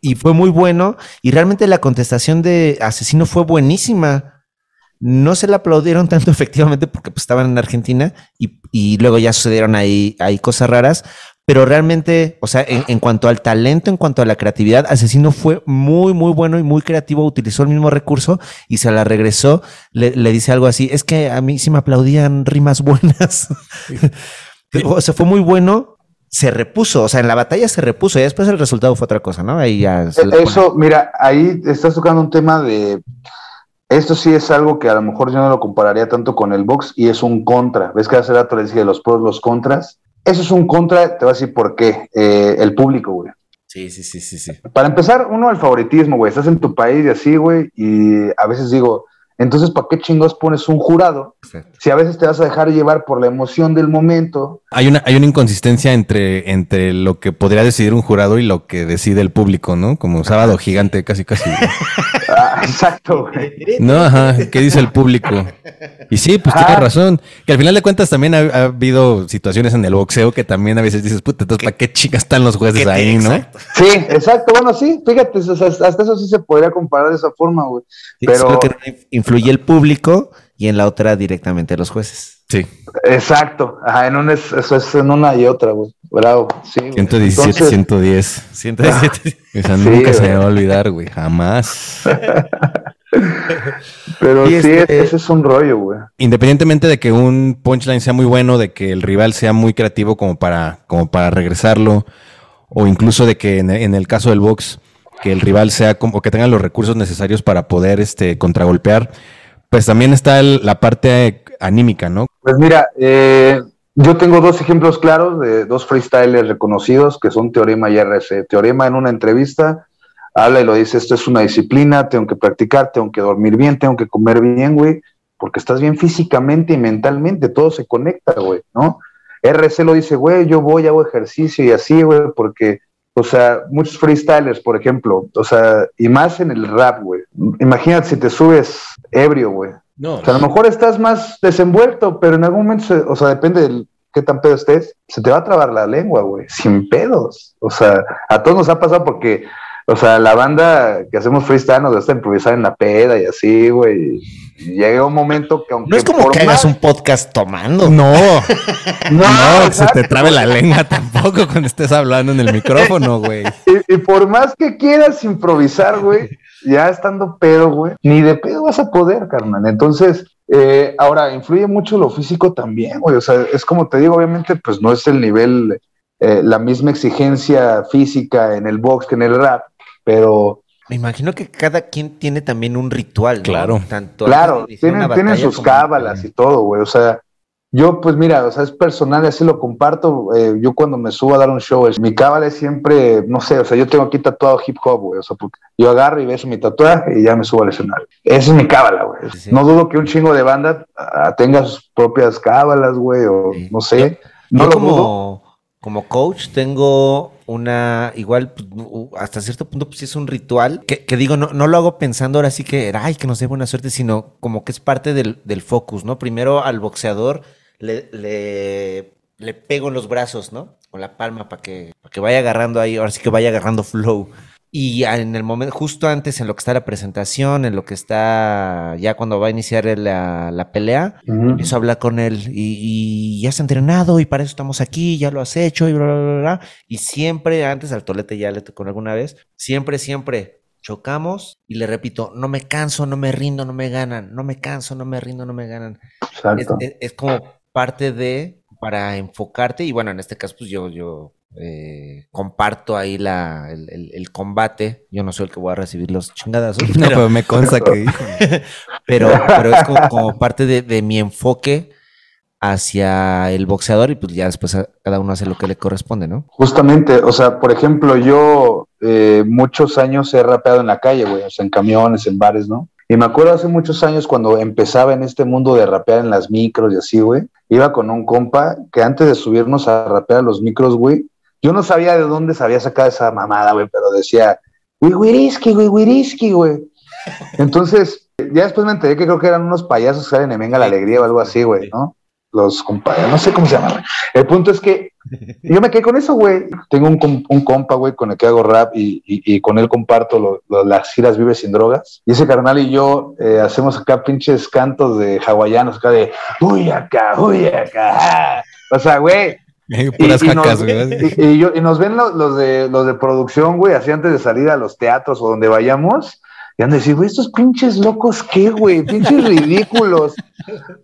Y fue muy bueno, y realmente la contestación de Asesino fue buenísima no se le aplaudieron tanto [laughs] efectivamente porque pues, estaban en Argentina y, luego ya sucedieron ahí, cosas raras, pero realmente, o sea, en, cuanto al talento, en cuanto a la creatividad, Asesino fue muy, muy bueno y muy creativo, utilizó el mismo recurso y se la regresó, le, dice algo así, es que a mí sí me aplaudían rimas [laughs] buenas. o sea, fue muy bueno, se repuso, o sea, en la batalla se repuso y después el resultado fue otra cosa, ¿no? Ahí ya... E, eso, mira, ahí estás tocando un tema de esto sí es algo que a lo mejor yo no lo compararía tanto con el box y es un contra. ¿Ves que hace rato le decía los pros, los contras? Eso es un contra, te voy a decir por qué. Eh, el público, güey. Sí, sí, sí, sí, sí. Para empezar, uno, el favoritismo, güey. Estás en tu país y así, güey, y a veces digo, entonces, ¿para qué chingos pones un jurado? Si a veces te vas a dejar llevar por la emoción del momento. Hay una, hay una inconsistencia entre, entre lo que podría decidir un jurado y lo que decide el público, ¿no? Como sábado gigante, casi, casi. [laughs] Ah, exacto, güey. No, ajá, ¿qué dice el público? Y sí, pues tienes razón. Que al final de cuentas también ha, habido situaciones en el boxeo que también a veces dices, puta, entonces, ¿para qué chicas están los jueces ahí, no? Sí, exacto. Bueno, sí, fíjate, hasta eso sí se podría comparar de esa forma, güey. Pero influye el público y en la otra directamente los jueces. Sí. Exacto. Ajá, en una eso es en una y otra, güey. Bravo. Sí, 117, 110. 117. Esa nunca se me va a olvidar, güey. Jamás. [laughs] [laughs] Pero sí, este, ese es un rollo, güey. Independientemente de que un punchline sea muy bueno, de que el rival sea muy creativo como para, como para regresarlo, o incluso de que en, en el caso del box que el rival sea como que tenga los recursos necesarios para poder este, contragolpear, pues también está la parte anímica, ¿no? Pues mira, eh, yo tengo dos ejemplos claros de dos freestylers reconocidos que son Teorema y RC. Teorema en una entrevista habla y lo dice, esto es una disciplina, tengo que practicar, tengo que dormir bien, tengo que comer bien, güey, porque estás bien físicamente y mentalmente, todo se conecta, güey, ¿no? RC lo dice, güey, yo voy, hago ejercicio y así, güey, porque, o sea, muchos freestylers, por ejemplo, o sea, y más en el rap, güey. Imagínate si te subes ebrio, güey. No. O sea, a lo mejor estás más desenvuelto, pero en algún momento, o sea, depende de qué tan pedo estés, se te va a trabar la lengua, güey, sin pedos. O sea, a todos nos ha pasado porque o sea, la banda que hacemos freestyle nos gusta improvisar en la peda y así, güey. Y llega un momento que aunque... No es como que hagas un podcast tomando. No, [laughs] no, se te trabe la lengua tampoco cuando estés hablando en el micrófono, güey. [laughs] Y, por más que quieras improvisar, güey, ya estando pedo, güey, ni de pedo vas a poder, carnal. Entonces, eh, ahora, influye mucho lo físico también, güey. O sea, es como te digo, obviamente, pues no es el nivel, eh, la misma exigencia física en el box que en el rap pero... Me imagino que cada quien tiene también un ritual, ¿no? Claro. Tanto claro, tienen, sus cábalas y todo, güey. O sea, yo, pues mira, o sea, es personal y así lo comparto. Eh, yo cuando me subo a dar un show, mi cábala es siempre, no sé, o sea, yo tengo aquí tatuado hip hop, güey. O sea, porque yo agarro y beso mi tatuaje y ya me subo al escenario. Esa es mi cábala, güey. No dudo que un chingo de banda ah, tenga sus propias cábalas, güey, o no sé. no lo como, como coach tengo una, igual, pues, hasta cierto punto, pues es un ritual que, digo, no, no, lo hago pensando ahora sí que, ay, que nos dé buena suerte, sino como que es parte del, del focus, ¿no? Primero al boxeador le, le, pego en los brazos, ¿no? Con la palma para que, que vaya agarrando ahí, ahora sí que vaya agarrando flow. Y en el momento, justo antes, en lo que está la presentación, en lo que está ya cuando va a iniciar la, la pelea, empiezo a hablar con él y, ya has entrenado y para eso estamos aquí, ya lo has hecho y bla, bla, bla, bla. Y siempre, antes al tolete ya le tocó alguna vez, siempre, siempre chocamos y le repito, no me canso, no me rindo, no me ganan, no me canso, no me rindo, no me ganan. Es, como parte de, para enfocarte y bueno, en este caso pues yo, yo eh, comparto ahí la, el, combate. Yo no soy el que voy a recibir los chingadas [laughs] pero, me consta que [laughs] pero, pero es como, parte de, mi enfoque hacia el boxeador y pues ya después cada uno hace lo que le corresponde, ¿no? Justamente, o sea, por ejemplo, yo eh, muchos años he rapeado en la calle, güey, o sea, en camiones, en bares, ¿no? Y me acuerdo hace muchos años cuando empezaba en este mundo de rapear en las micros y así, güey, iba con un compa que antes de subirnos a rapear a los micros, güey, yo no sabía de dónde se había sacado esa mamada, güey, pero decía, wiwiriski, wiwiriski, güey. Entonces, ya después me enteré que creo que eran unos payasos que salen en Venga la Alegría o algo así, güey, ¿no? Los compadres, no sé cómo se llaman. El punto es que yo me quedé con eso, güey. Tengo un, compa, güey, con el que hago rap y, y, con él comparto las giras Vive sin drogas. Y ese carnal y yo eh, hacemos acá pinches cantos de hawaianos, acá de, uy, acá, uy, acá. O sea, güey, [laughs] Puras y, nos, y, nos ven los, de, los de producción, güey, así antes de salir a los teatros o donde vayamos, y han de decir, güey, estos pinches locos, ¿qué, güey? Pinches ridículos.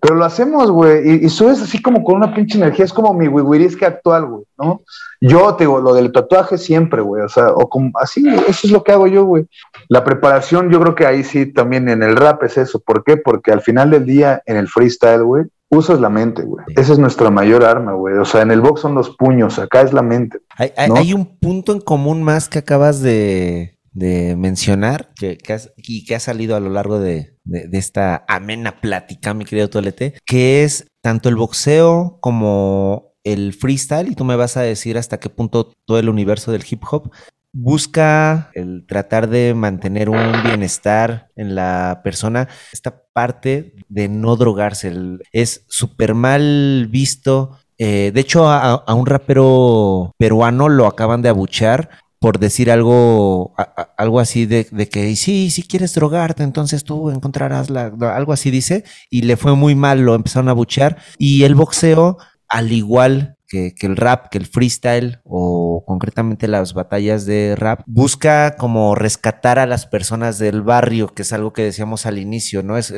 Pero lo hacemos, güey, y, y, subes así como con una pinche energía, es como mi que actual, güey, ¿no? Yo te digo, lo del tatuaje siempre, güey, o sea, o como así, eso es lo que hago yo, güey. La preparación, yo creo que ahí sí también en el rap es eso. ¿Por qué? Porque al final del día, en el freestyle, güey, usas la mente, güey. Esa es nuestra mayor arma, güey. O sea, en el box son los puños, acá es la mente. Hay, un punto en común más que acabas de, mencionar que, y que ha salido a lo largo de, esta amena plática, mi querido Tolete, que es tanto el boxeo como el freestyle, y tú me vas a decir hasta qué punto todo el universo del hip hop busca el tratar de mantener un bienestar en la persona, esta parte de no drogarse, es súper mal visto. Eh, de hecho, a, un rapero peruano lo acaban de abuchear por decir algo, algo así de, que sí, si quieres drogarte, entonces tú encontrarás la, algo así dice, y le fue muy mal, lo empezaron a abuchear, y el boxeo, al igual que, el rap, que el freestyle o concretamente las batallas de rap, busca como rescatar a las personas del barrio, que es algo que decíamos al inicio, ¿no? Es,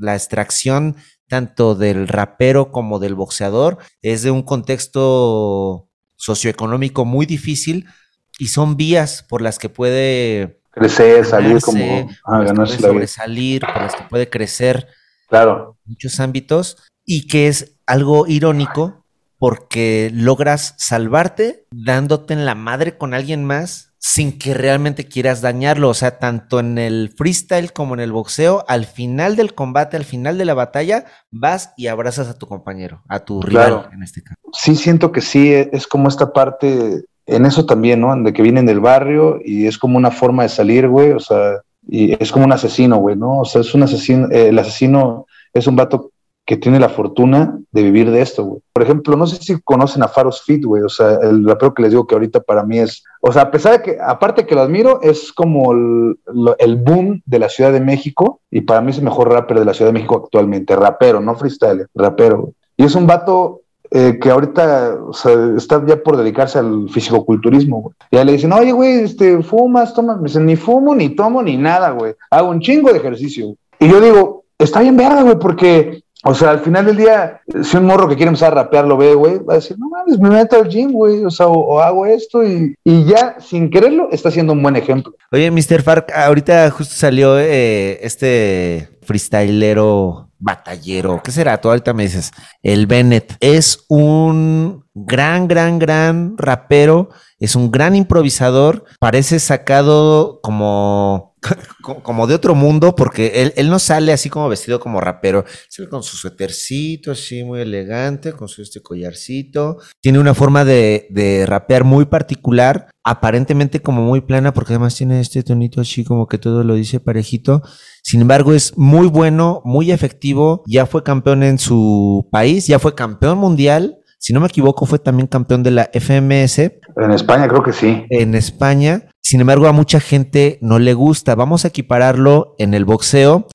la extracción tanto del rapero como del boxeador, es de un contexto socioeconómico muy difícil y son vías por las que puede crecer, salir como ah, ganarse sobresalir, por las que puede crecer. Claro. En muchos ámbitos y que es algo irónico porque logras salvarte dándote en la madre con alguien más sin que realmente quieras dañarlo. O sea, tanto en el freestyle como en el boxeo, al final del combate, al final de la batalla, vas y abrazas a tu compañero, a tu rival en este caso. Sí, siento que sí, es como esta parte, en eso también, ¿no? De que vienen del barrio y es como una forma de salir, güey, o sea, y es como un asesino, güey, ¿no? O sea, es un asesino, el asesino es un vato que tiene la fortuna de vivir de esto, güey. Por ejemplo, no sé si conocen a Faros Fit, güey, o sea, el rapero que les digo que ahorita para mí es, o sea, a pesar de que, aparte que lo admiro, es como el, el boom de la Ciudad de México y para mí es el mejor rapper de la Ciudad de México actualmente, rapero, no freestyle, rapero. Y es un vato eh, que ahorita está ya por dedicarse al fisicoculturismo, güey. Ya le dicen, oye, güey, este, fumas, tomas, me dicen, ni fumo, ni tomo, ni nada, güey. Hago un chingo de ejercicio. Y yo digo, está bien verga, güey, porque o sea, al final del día, si un morro que quiere empezar a rapear lo ve, güey, va a decir, no mames, me meto al gym, güey, o sea, o, hago esto y, y, ya, sin quererlo, está siendo un buen ejemplo. Oye, Mr. Fark, ahorita justo salió eh, este freestylero batallero, ¿qué será? Tú ahorita me dices, el Bennett es un gran, gran, gran rapero, es un gran improvisador, parece sacado como [laughs] como de otro mundo, porque él, no sale así como vestido como rapero, sale con su suétercito así muy elegante, con su este collarcito. Tiene una forma de, de rapear muy particular, aparentemente como muy plana, porque además tiene este tonito así como que todo lo dice parejito. Sin embargo, es muy bueno, muy efectivo, ya fue campeón en su país, ya fue campeón mundial si no me equivoco, fue también campeón de la FMS. En España creo que sí. En España. Sin embargo, a mucha gente no le gusta. Vamos a equipararlo en el boxeo,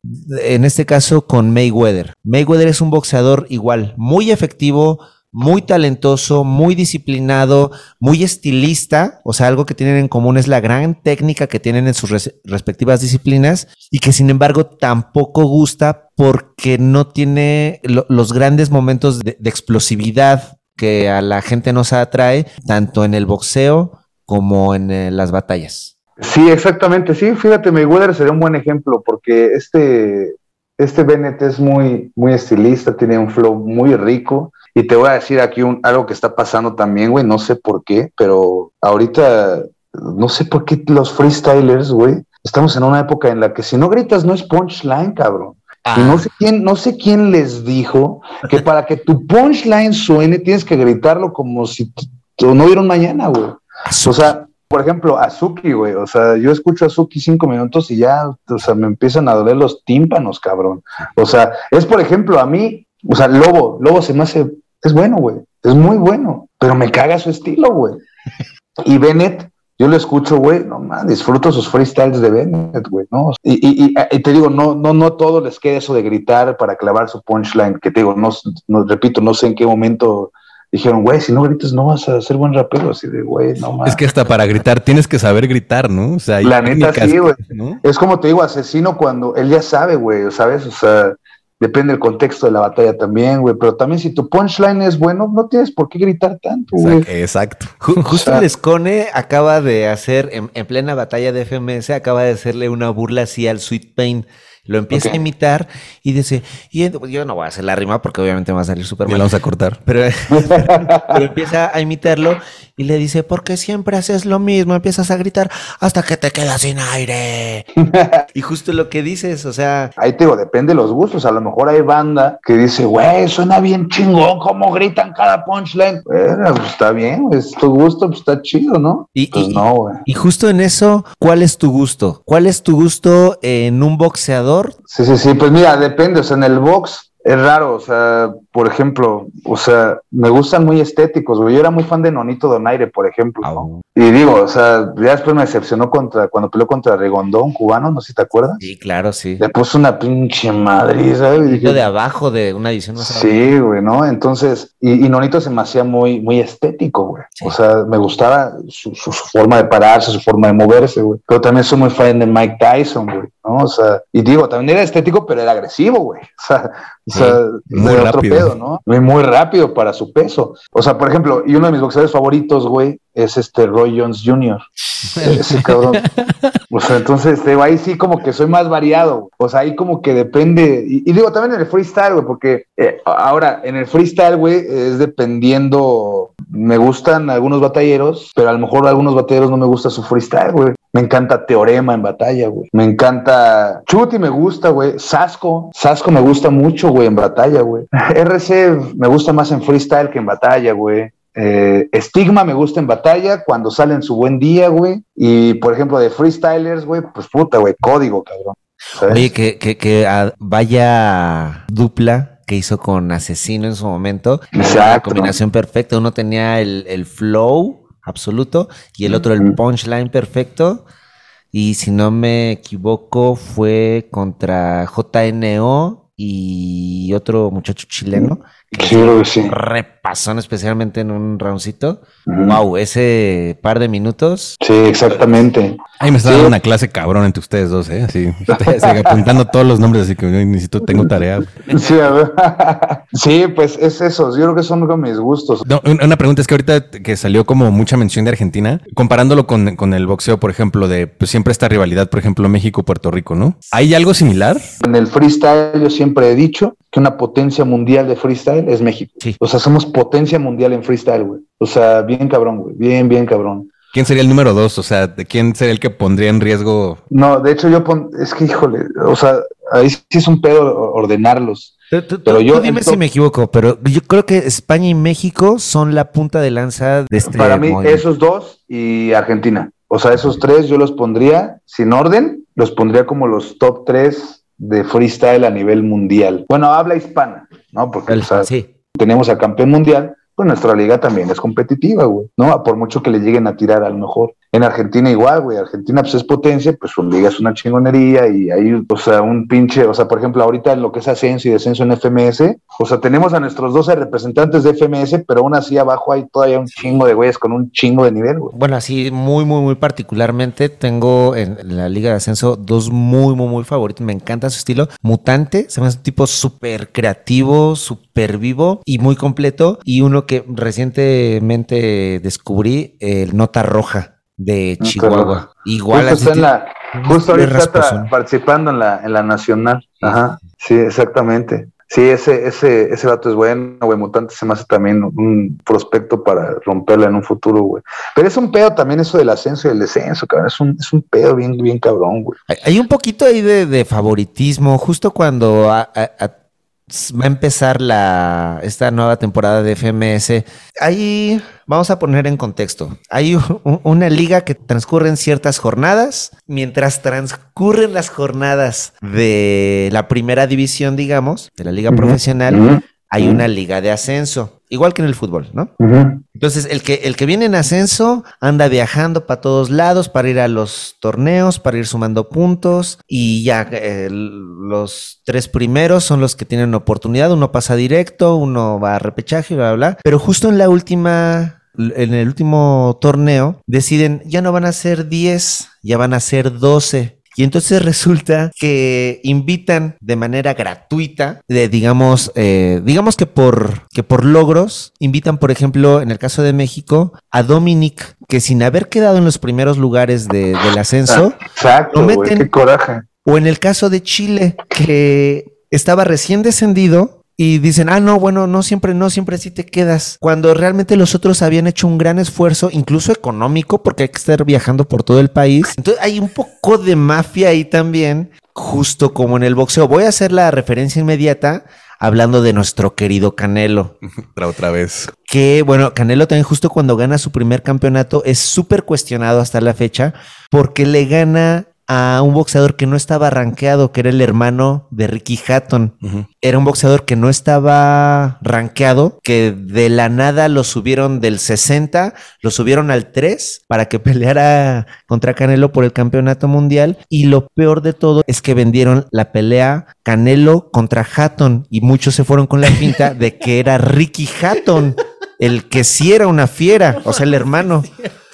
en este caso con Mayweather. Mayweather es un boxeador igual, muy efectivo, muy talentoso, muy disciplinado, muy estilista, o sea, algo que tienen en común es la gran técnica que tienen en sus respectivas disciplinas y que sin embargo tampoco gusta porque no tiene los grandes momentos de, explosividad que a la gente nos atrae, tanto en el boxeo como en eh, las batallas. Sí, exactamente, sí, fíjate, Mayweather sería un buen ejemplo porque este, este Bennett es muy, muy estilista, tiene un flow muy rico y te voy a decir aquí un, algo que está pasando también, güey, no sé por qué, pero ahorita no sé por qué los freestylers, güey, estamos en una época en la que si no gritas no es punchline, cabrón. Y no ah. sé quién, no sé quién les dijo que para que tu punchline suene tienes que gritarlo como si no hubiera un mañana, güey. O sea, por ejemplo, Azuki, güey. O sea, yo escucho a Azuki cinco minutos y ya, o sea, me empiezan a doler los tímpanos, cabrón. O sea, es por ejemplo, a mí, o sea, Lobo, Lobo se me hace es bueno, güey. Es muy bueno. Pero me caga su estilo, güey. Y Bennett, yo lo escucho, güey, no más, disfruto sus freestyles de Bennett, güey, ¿no? Y, te digo, no, no, no todo les queda eso de gritar para clavar su punchline, que te digo, no, repito, no sé en qué momento dijeron, güey, si no gritas no vas a ser buen rapero, así de, güey, no más. Es que hasta para gritar tienes que saber gritar, ¿no? O sea, la neta sí, güey. Es como te digo, asesino cuando él ya sabe, güey, ¿sabes? O sea, Depende del contexto de la batalla también, güey. Pero también si tu punchline es bueno, no tienes por qué gritar tanto, güey. Exacto. Justo el Escone acaba de hacer, en, plena batalla de FMS, acaba de hacerle una burla así al Sweet Pain. Lo empieza a imitar y dice, y yo no voy a hacer la rima porque obviamente va a salir súper mal. vamos a cortar. Pero, [laughs] pero empieza a imitarlo y le dice, porque siempre haces lo mismo, empiezas a gritar hasta que te quedas sin aire. [laughs] y justo lo que dices, o sea... Ahí te digo, depende de los gustos. A lo mejor hay banda que dice, güey, suena bien chingón, cómo gritan cada punchline. Bueno, pues está bien, es tu gusto, pues está chido, ¿no? Y, pues no, güey. Y justo en eso, ¿cuál es tu gusto? ¿Cuál es tu gusto en un boxeador? Sí, sí, sí, pues mira, depende, o sea, en el box es raro, o sea, por ejemplo, o sea, me gustan muy estéticos, güey. Yo era muy fan de Nonito Donaire, por ejemplo. Ah, y digo, o sea, ya después me decepcionó contra, cuando peleó contra Rigondón, cubano, no sé si te acuerdas. Sí, claro, sí. Le puso una pinche madre, ¿sabes? Y de abajo de una edición más Sí, güey, ¿no? Entonces, y, Nonito se me hacía muy, muy estético, güey. O sea, me gustaba su, su, forma de pararse, su forma de moverse, güey. Pero también soy muy fan de Mike Tyson, güey, ¿no? O sea, y digo, también era estético, pero era agresivo, güey. [laughs] O sea, o sea, muy rápido. pedo, ¿no? Muy, muy rápido para su peso. O sea, por ejemplo, y uno de mis boxeadores favoritos, güey, es este Roy Jones Jr. [laughs] Ese cabrón. O sea, entonces, este, ahí sí como que soy más variado. O sea, ahí como que depende. Y, y digo, también en el freestyle, güey, porque eh, ahora en el freestyle, güey, es dependiendo. Me gustan algunos batalleros, pero a lo mejor a algunos batalleros no me gusta su freestyle, güey. Me encanta Teorema en batalla, güey. Me encanta Chuti, me gusta, güey. Sasco, Sasco me gusta mucho, güey, en batalla, güey. [laughs] RC me gusta más en freestyle que en batalla, güey. Eh, Estigma me gusta en batalla cuando sale en su buen día, güey. Y por ejemplo, de freestylers, güey, pues puta, güey, código, cabrón. ¿sabes? Oye, que, que, que ah, vaya dupla que hizo con Asesino en su momento. Era La Exacto. combinación perfecta. Uno tenía el, el flow absoluto y el otro el punchline perfecto. Y si no me equivoco, fue contra JNO y otro muchacho chileno. que Sí, creo que sí. Repasón especialmente en un roundcito. Wow, ese par de minutos. Sí, exactamente. Ahí me está Sí. dando una clase cabrón entre ustedes dos, ¿eh? Así, apuntando todos los nombres, así que yo necesito, tengo tarea. Sí, a ver. [laughs] sí, pues es eso. Yo creo que son como mis gustos. No, una pregunta es que ahorita que salió como mucha mención de Argentina, comparándolo con, con el boxeo, por ejemplo, de pues, siempre esta rivalidad, por ejemplo, México-Puerto Rico, ¿no? ¿Hay algo similar? En el freestyle yo siempre he dicho que una potencia mundial de freestyle es México. Sí. O sea, somos potencia mundial en freestyle, güey. O sea, bien cabrón, güey. Bien, bien cabrón. ¿Quién sería el número dos? O sea, ¿de quién sería el que pondría en riesgo? No, de hecho yo pon... es que híjole, o sea, ahí sí es un pedo ordenarlos. Tú- tú- Pero yo tú dime si me equivoco, pero yo creo que España y México son la punta de lanza de este Para mí movimiento. esos dos y Argentina. O sea, esos tres yo los pondría sin orden, los pondría como los top tres de freestyle a nivel mundial. Bueno, habla hispana, ¿no? Porque El- o sea, sí. Tenemos al campeón mundial, pues nuestra liga también es competitiva, güey, ¿no? Por mucho que le lleguen a tirar a lo mejor. En Argentina igual, güey, Argentina pues es potencia, pues su liga es una chingonería y hay, o sea, un pinche, o sea, por ejemplo, ahorita en lo que es ascenso y descenso en FMS, o sea, tenemos a nuestros 12 representantes de FMS, pero aún así abajo hay todavía un chingo de güeyes con un chingo de nivel, güey. Bueno, así muy, muy, muy particularmente tengo en la Liga de Ascenso dos muy, muy, muy favoritos. Me encanta su estilo. Mutante, se me hace un tipo súper creativo, súper vivo y muy completo. Y uno que recientemente descubrí, el Nota Roja de Nota Chihuahua. Igual justo en la, justo ahorita está participando en la, en la nacional. Ajá, sí, exactamente. Sí, ese, ese, ese dato es bueno, güey. Mutante se me hace también un prospecto para romperla en un futuro, güey. Pero es un pedo también eso del ascenso y el descenso, cabrón. Es un, es un pedo bien, bien cabrón, güey. Hay- un poquito ahí de, de favoritismo, justo cuando a- a- a- va a empezar la, esta nueva temporada de FMS. Ahí vamos a poner en contexto. Hay una liga que transcurre en ciertas jornadas. Mientras transcurren las jornadas de la primera división, digamos, de la liga profesional, hay una liga de ascenso, igual que en el fútbol, ¿no? Entonces, el que, el que viene en ascenso anda viajando para todos lados para ir a los torneos, para ir sumando puntos y ya eh, los tres primeros son los que tienen oportunidad. Uno pasa directo, uno va a repechaje, bla, bla, bla. Pero justo en la última, en el último torneo, deciden ya no van a ser 10, ya van a ser 12. Y entonces resulta que invitan de manera gratuita, de, digamos, eh, digamos que por, que por logros, invitan, por ejemplo, en el caso de México, a Dominic, que sin haber quedado en los primeros lugares de- del ascenso, Exacto, lo güey. meten- Qué coraje. o en el caso de Chile, que estaba recién descendido y dicen, ah, no, bueno, no siempre, no siempre sí te quedas. Cuando realmente los otros habían hecho un gran esfuerzo, incluso económico, porque hay que estar viajando por todo el país. Entonces hay un poco de mafia ahí también, justo como en el boxeo. Voy a hacer la referencia inmediata hablando de nuestro querido Canelo [laughs] Otra, otra vez. que bueno, Canelo también justo cuando gana su primer campeonato es súper cuestionado hasta la fecha porque le gana a un boxeador que no estaba rankeado, que era el hermano de Ricky Hatton. Era un boxeador que no estaba rankeado, que de la nada lo subieron del 60, lo subieron al 3 para que [laughs] peleara contra Canelo por el campeonato mundial. Y lo peor de todo es que vendieron la pelea Canelo contra Hatton y muchos se fueron con la pinta de que era Ricky Hatton, el que sí era una fiera, o sea, el hermano. [laughs]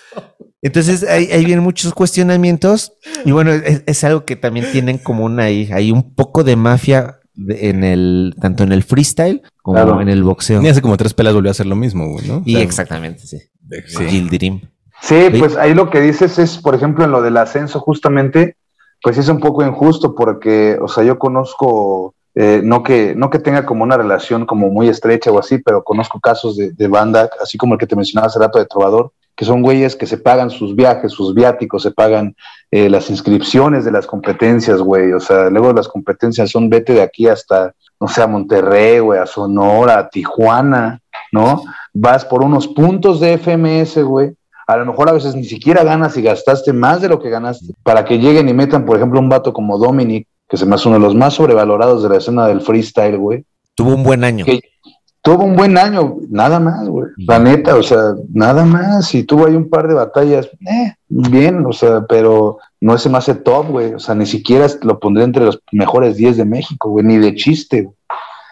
Entonces ahí, ahí vienen muchos cuestionamientos y bueno, es, es algo que también tienen común ahí. Hay un poco de mafia de- en el, tanto en el freestyle como Claro. en el boxeo. Ni hace como tres pelas volvió a hacer lo mismo, güey, ¿no? Y exactamente, sí. sí. Gildirim. Sí, pues ahí lo que dices es, por ejemplo, en lo del ascenso, justamente, pues es un poco injusto porque, o sea, yo conozco, eh, no, que, no que tenga como una relación como muy estrecha o así, pero conozco casos de, de banda, así como el que te mencionaba hace rato de Trovador, que son güeyes que se pagan sus viajes, sus viáticos, se pagan eh, las inscripciones de las competencias, güey. O sea, luego las competencias son vete de aquí hasta, no sé, a Monterrey, güey, a Sonora, a Tijuana, ¿no? Vas por unos puntos de FMS, güey. A lo mejor a veces ni siquiera ganas y gastaste más de lo que ganaste para que lleguen y metan, por ejemplo, un vato como Dominic, que se me hace uno de los más sobrevalorados de la escena del freestyle, güey. Tuvo un buen año. Que tuvo un buen año, nada más, güey. La neta, o sea, nada más. Y tuvo ahí un par de batallas, eh, bien, o sea, pero no se me hace top, güey. O sea, ni siquiera lo pondré entre los mejores 10 de México, güey, ni de chiste, güey.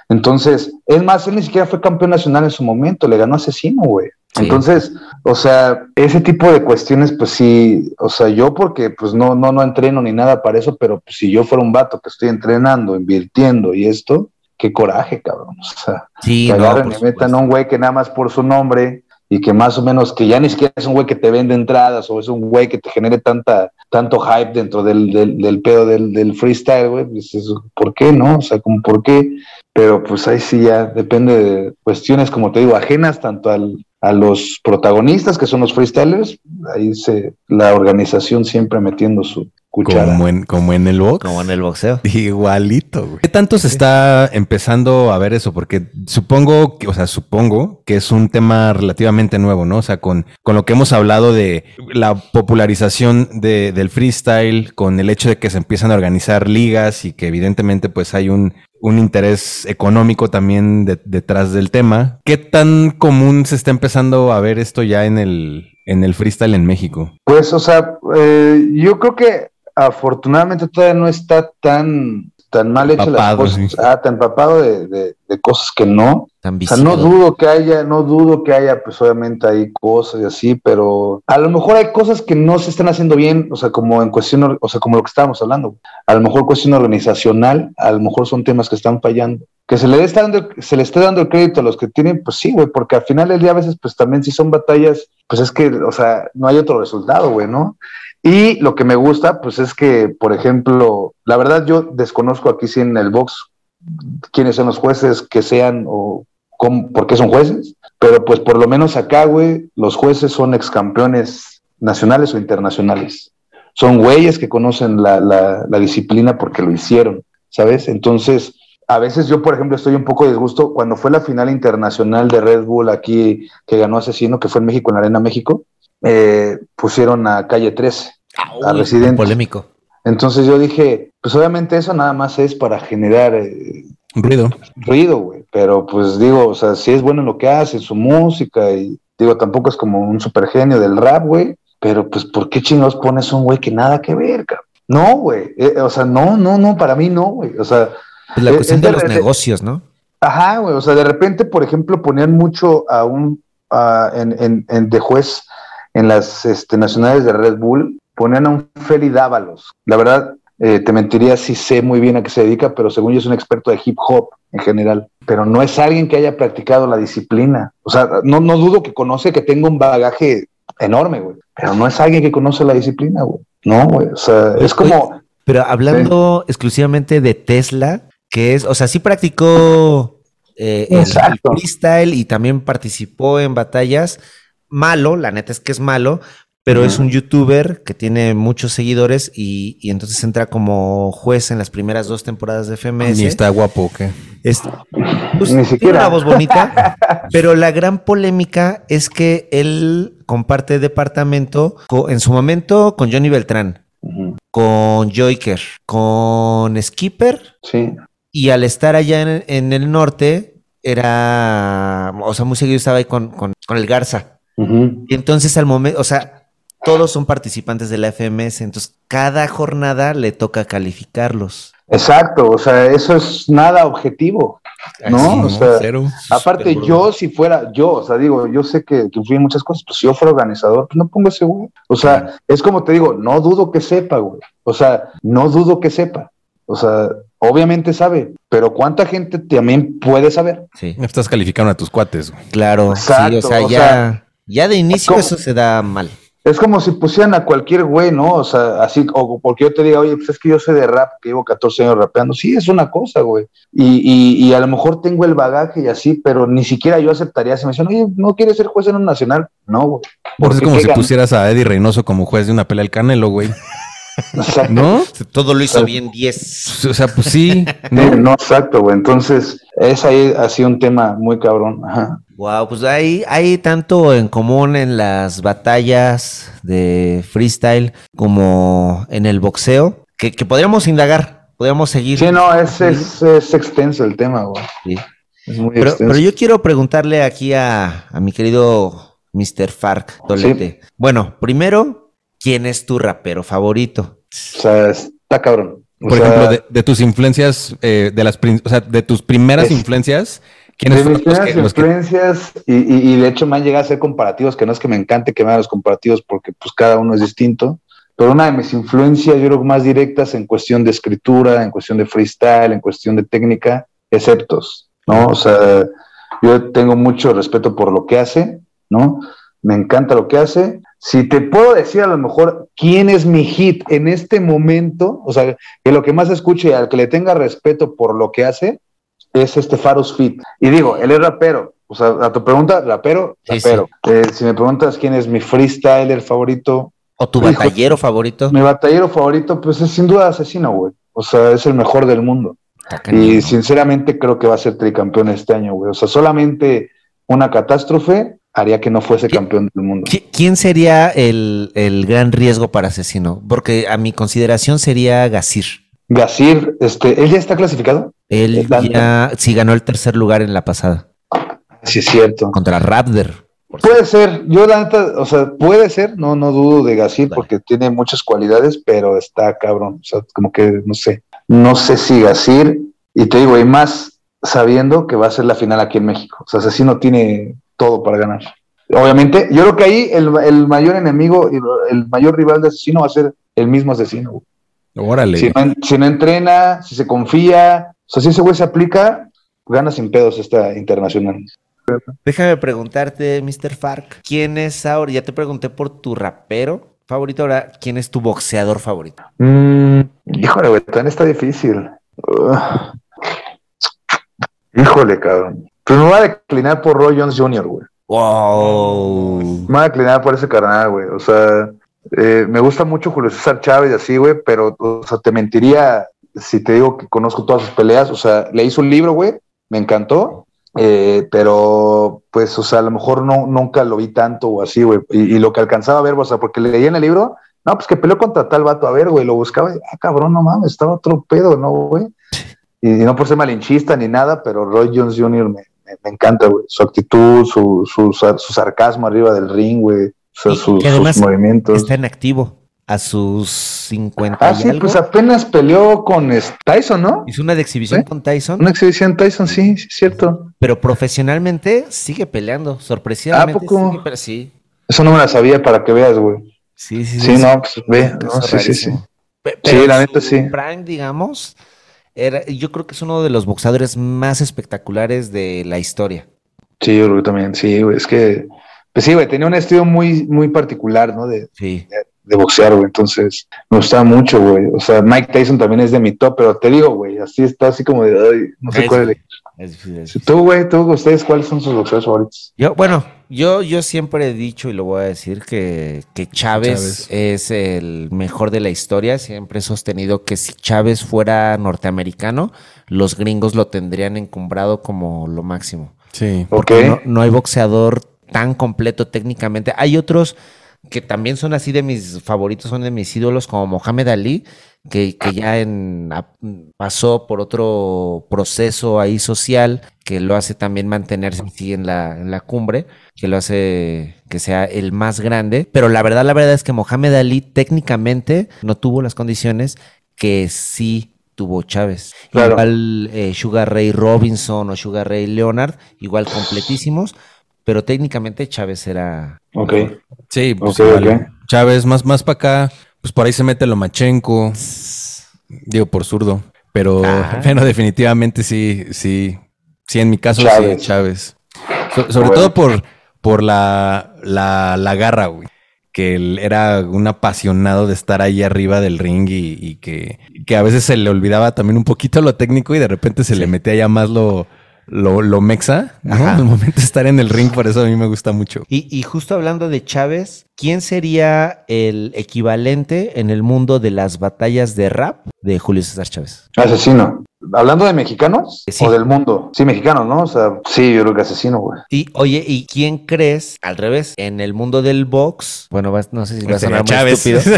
Entonces, es más, él ni siquiera fue campeón nacional en su momento, le ganó Asesino, güey. Sí. Entonces, o sea, ese tipo de cuestiones, pues sí, o sea, yo porque pues no, no, no entreno ni nada para eso, pero pues, si yo fuera un vato que estoy entrenando, invirtiendo y esto, qué coraje, cabrón. O sea, Sí, que no, agarren por y metan a un güey que nada más por su nombre y que más o menos, que ya ni siquiera es un güey que te vende entradas o es un güey que te genere tanta, tanto hype dentro del, del, del pedo del, del freestyle, güey, pues eso, ¿por qué no? O sea, como por qué, pero pues ahí sí ya depende de cuestiones, como te digo, ajenas tanto al, a los protagonistas que son los freestylers, ahí se, la organización siempre metiendo su cuchara. Como en, como en el box. Como en el boxeo. Igualito, güey. ¿Qué tanto se está empezando a ver eso? Porque supongo que, o sea, supongo que es un tema relativamente nuevo, ¿no? O sea, con, con lo que hemos hablado de la popularización de- del freestyle, con el hecho de que se empiezan a organizar ligas y que evidentemente pues hay un, un interés económico también de- detrás del tema. ¿Qué tan común se está empezando a ver esto ya en el, en el freestyle en México? Pues, o sea, eh, yo creo que afortunadamente todavía no está tan, tan mal hecho las Empapado, cosas, sí. ah, tan empapado de, de- de cosas que no. Tan O sea, no dudo que haya, no dudo que haya, pues obviamente hay cosas y así, pero a lo mejor hay cosas que no se están haciendo bien, o sea, como en cuestión, o sea, como lo que estábamos hablando. A lo mejor cuestión organizacional, a lo mejor son temas que están fallando. Que se le, esté dando, se le esté dando el crédito a los que tienen, pues sí, güey, porque al final del día a veces, pues también si son batallas, pues es que, o sea, no hay otro resultado, güey, ¿no? Y lo que me gusta, pues es que, por ejemplo, la verdad yo desconozco aquí sí en el box quiénes son los jueces que sean o cómo- por qué son jueces, pero pues por lo menos acá, güey, los jueces son ex campeones nacionales o internacionales. Son güeyes que conocen la, la- la disciplina porque lo hicieron, ¿sabes? Entonces, a veces yo, por ejemplo, estoy un poco de disgusto cuando fue la final internacional de Red Bull aquí que ganó Asesino, que fue en México, en la Arena México, eh, pusieron a Calle 13, a Uy, Residente. Polémico. Entonces yo dije, pues obviamente eso nada más es para generar eh, Ruido. ruido, güey. Pero pues digo, o sea, si es bueno en lo que hace, su música, y digo, tampoco es como un super genio del rap, güey. Pero pues, ¿por qué chingados pones un güey que nada que ver, cabrón? No, güey. Eh, o sea, no, no, no, para mí no, güey. O sea, Pues la Es- cuestión es de de los negocios, ¿no? Ajá, güey. O sea, de repente, por ejemplo, ponían mucho a un a- en, en- en- de juez en las este, nacionales de Red Bull, ponían a un Feli Dávalos. La verdad, eh, te mentiría si sé muy bien a qué se dedica, pero según yo es un experto de hip hop en general. Pero no es alguien que haya practicado la disciplina. O sea, no, no dudo que conoce, que tenga un bagaje enorme, güey. Pero no es alguien que conoce la disciplina, güey. No, güey. O sea, es como. Pero hablando exclusivamente de Tesla, que es, o sea, sí practicó eh, el- freestyle y también participó en batallas. Malo, la neta es que es malo, pero es un youtuber que tiene muchos seguidores y, y entonces entra como juez en las primeras dos temporadas de FMS. Ni está guapo, ¿o ¿qué? Es- pues, Ni tiene siquiera. una voz bonita, [laughs] pero la gran polémica es que él comparte departamento en su momento con Johnny Beltrán, con Joyker, con Skipper Sí. y al estar allá en, en el norte era, o sea, muy seguido estaba ahí con, con- con el Garza. Y entonces al momento, o sea, todos son participantes de la FMS, entonces cada jornada le toca calificarlos. Exacto, o sea, eso es nada objetivo, ¿no? Así, o sea, Cero. aparte yo si fuera, yo, o sea, digo, yo sé que, que muchas cosas, pues si yo fuera organizador, pues no pongo ese güey. O sea, es como te digo, no dudo que sepa, güey. O sea, no dudo que sepa. O sea, obviamente sabe, pero ¿cuánta gente también puede saber? Sí, Estás calificando a tus cuates, güey. claro. sí, o sea, o ya, sea, ya de inicio ¿cómo? eso se da mal. Es como si pusieran a cualquier güey, ¿no? O sea, así, o porque yo te diga, oye, pues es que yo sé de rap, que llevo 14 años rapeando. Sí, es una cosa, güey. Y, y, y a lo mejor tengo el bagaje y así, pero ni siquiera yo aceptaría si me dicen, oye, ¿no quieres ser juez en un nacional? No, güey. Porque es como si pusieras a Eddie Reynoso como juez de una pelea del Canelo, güey. Exacto. ¿No? Todo lo hizo Claro. bien 10. O sea, pues [laughs] sí. No, exacto, güey. Entonces, es ahí así un tema muy cabrón. Ajá. Wow, pues hay, hay tanto en común en las batallas de freestyle como en el boxeo que, que podríamos indagar, podríamos seguir. Sí, no, es, es, es extenso el tema, güey. Sí. Es muy Pero, extenso. pero yo quiero preguntarle aquí a, a mi querido Mr. Fark Tolete. Bueno, primero, ¿quién es tu rapero favorito? O sea, está cabrón. O Por sea, ejemplo, de, de tus influencias, eh, de las, o sea, de tus primeras Es- influencias, ¿quiénes de mis los primeras que, los que- influencias, y, y- y de hecho me han llegado a hacer comparativos, que no es que me encante que me hagan los comparativos porque pues cada uno es distinto, pero una de mis influencias, yo creo que más directas en cuestión de escritura, en cuestión de freestyle, en cuestión de técnica, es Eptos, ¿no? O sea, yo tengo mucho respeto por lo que hace, ¿no? Me encanta lo que hace. Si te puedo decir a lo mejor quién es mi hit en este momento, o sea, que lo que más escuche, al que le tenga respeto por lo que hace, es este Faros Fit. Y digo, él es rapero. O sea, a tu pregunta, rapero, Sí, rapero. Eh, si me preguntas quién es mi freestyler favorito, ¿O tu Hijo. batallero favorito? mi batallero favorito, pues es sin duda Asesino, güey. O sea, es el mejor del mundo. Y sinceramente creo que va a ser tricampeón este año, güey. O sea, solamente una catástrofe haría que no fuese campeón del mundo. ¿Qui- ¿Quién sería el, el gran riesgo para asesino? Porque a mi consideración sería Gasir. Gasir, este, ¿él ya está clasificado? Él ya sí ganó el tercer lugar en la pasada Sí, es cierto. contra Raptor. Puede ser, yo la neta, o sea, puede ser, no, no dudo de Gasir Vale. porque tiene muchas cualidades, pero está cabrón, o sea, como que no sé, no sé si Gasir, y te digo, y más sabiendo que va a ser la final aquí en México, o sea, Asesino tiene todo para ganar. Obviamente, yo creo que ahí el, el mayor enemigo, y el mayor rival de Asesino va a ser el mismo Asesino. Órale. Si no, si no entrena, si se confía, o sea, si ese güey se aplica, gana sin pedos esta internacional. Déjame preguntarte, Mr. Fark, ¿quién es ahora? Ya te pregunté por tu rapero favorito, ahora, ¿quién es tu boxeador favorito? Mm, híjole, güey, también está difícil. Híjole, cabrón. Pues me voy a declinar por Roy Jones Jr., güey. Wow. Me voy a declinar por ese carnal, güey. O sea, eh, me gusta mucho Julio César Chávez y así, güey, pero, o sea, te mentiría si te digo que conozco todas sus peleas. O sea, le hizo un libro, güey, me encantó. eh, pero, pues, o sea, a lo mejor no, nunca lo vi tanto o así, güey. Y, y lo que alcanzaba a ver, o sea, porque leí en el libro, no, pues que peleó contra tal vato, a ver, güey, lo buscaba y, ah, cabrón, no mames, estaba otro pedo, ¿no, güey? Y, y no por ser malinchista ni nada, pero Roy Jones Jr. me, me, me encanta, güey. Su actitud, su, su, su sarcasmo arriba del ring, güey. O sea, Y sus, movimientos. Está en activo a sus 50 Ah, y sí, algo. pues apenas peleó con Tyson, ¿no? Hizo una de exhibición ¿Eh? con Tyson, Una exhibición Tyson, sí, sí, es cierto. pero profesionalmente sigue peleando, sorpresivamente. ¿A poco? sigue, pero sí. Eso no me la sabía para que veas, güey. Sí, sí, Sí, no, pues ve, no, sí, sí, sí. Sí, la neta, sí. Prime, digamos, era, yo creo que es uno de los boxeadores más espectaculares de la historia. Sí, yo creo que también, sí, güey. Es que, pues sí, güey, tenía un estilo muy, muy particular, ¿no? De, Sí. de boxear, güey. Entonces, me gustaba mucho, güey. O sea, Mike Tyson también es de mi top, pero te digo, güey, así está, así como de, ay, no sé Es cuál es. es es. Tú, güey, tú, ustedes, ¿cuáles son sus boxeadores favoritos? Yo, bueno, yo, yo siempre he dicho y lo voy a decir que, que Chávez, Chávez. es el mejor de la historia. Siempre he sostenido que si Chávez fuera norteamericano, los gringos lo tendrían encumbrado como lo máximo. Sí. Porque no, no hay boxeador tan completo técnicamente. Hay otros que también son así de mis favoritos, son de mis ídolos, como Mohamed Ali, que, que ya en, a- pasó por otro proceso ahí social que lo hace también mantenerse así en la, en la cumbre, que lo hace que sea el más grande. Pero la verdad, la verdad es que Mohamed Ali técnicamente no tuvo las condiciones que sí tuvo Chávez. Claro. Igual eh, Sugar Ray Robinson o Sugar Ray Leonard, igual completísimos, pero técnicamente Chávez era... Ok. Sí, pues Ok, igual. ok. Chávez, más, más para acá, pues por ahí se mete Lomachenko, digo por zurdo. Pero, Ah. [laughs] pero definitivamente sí, sí. Sí, en mi caso Chávez. sí, Chávez. So- sobre Bueno. todo por, por la, la, la garra, güey. Que él era un apasionado de estar ahí arriba del ring y, y que, que a veces se le olvidaba también un poquito lo técnico y de repente se le metía ya más lo, lo, lo mexa, ¿no? Ajá. Al momento de estar en el ring, por eso a mí me gusta mucho. Y, y justo hablando de Chávez, ¿quién sería el equivalente en el mundo de las batallas de rap de Julio César Chávez? Asesino. ¿Hablando de mexicanos Sí. o del mundo? Sí, mexicanos, ¿no? O sea, sí, yo creo que asesino, güey. Y oye, ¿y quién crees, al revés, en el mundo del box? Bueno, vas- no sé si va a sonar muy estúpido. [laughs]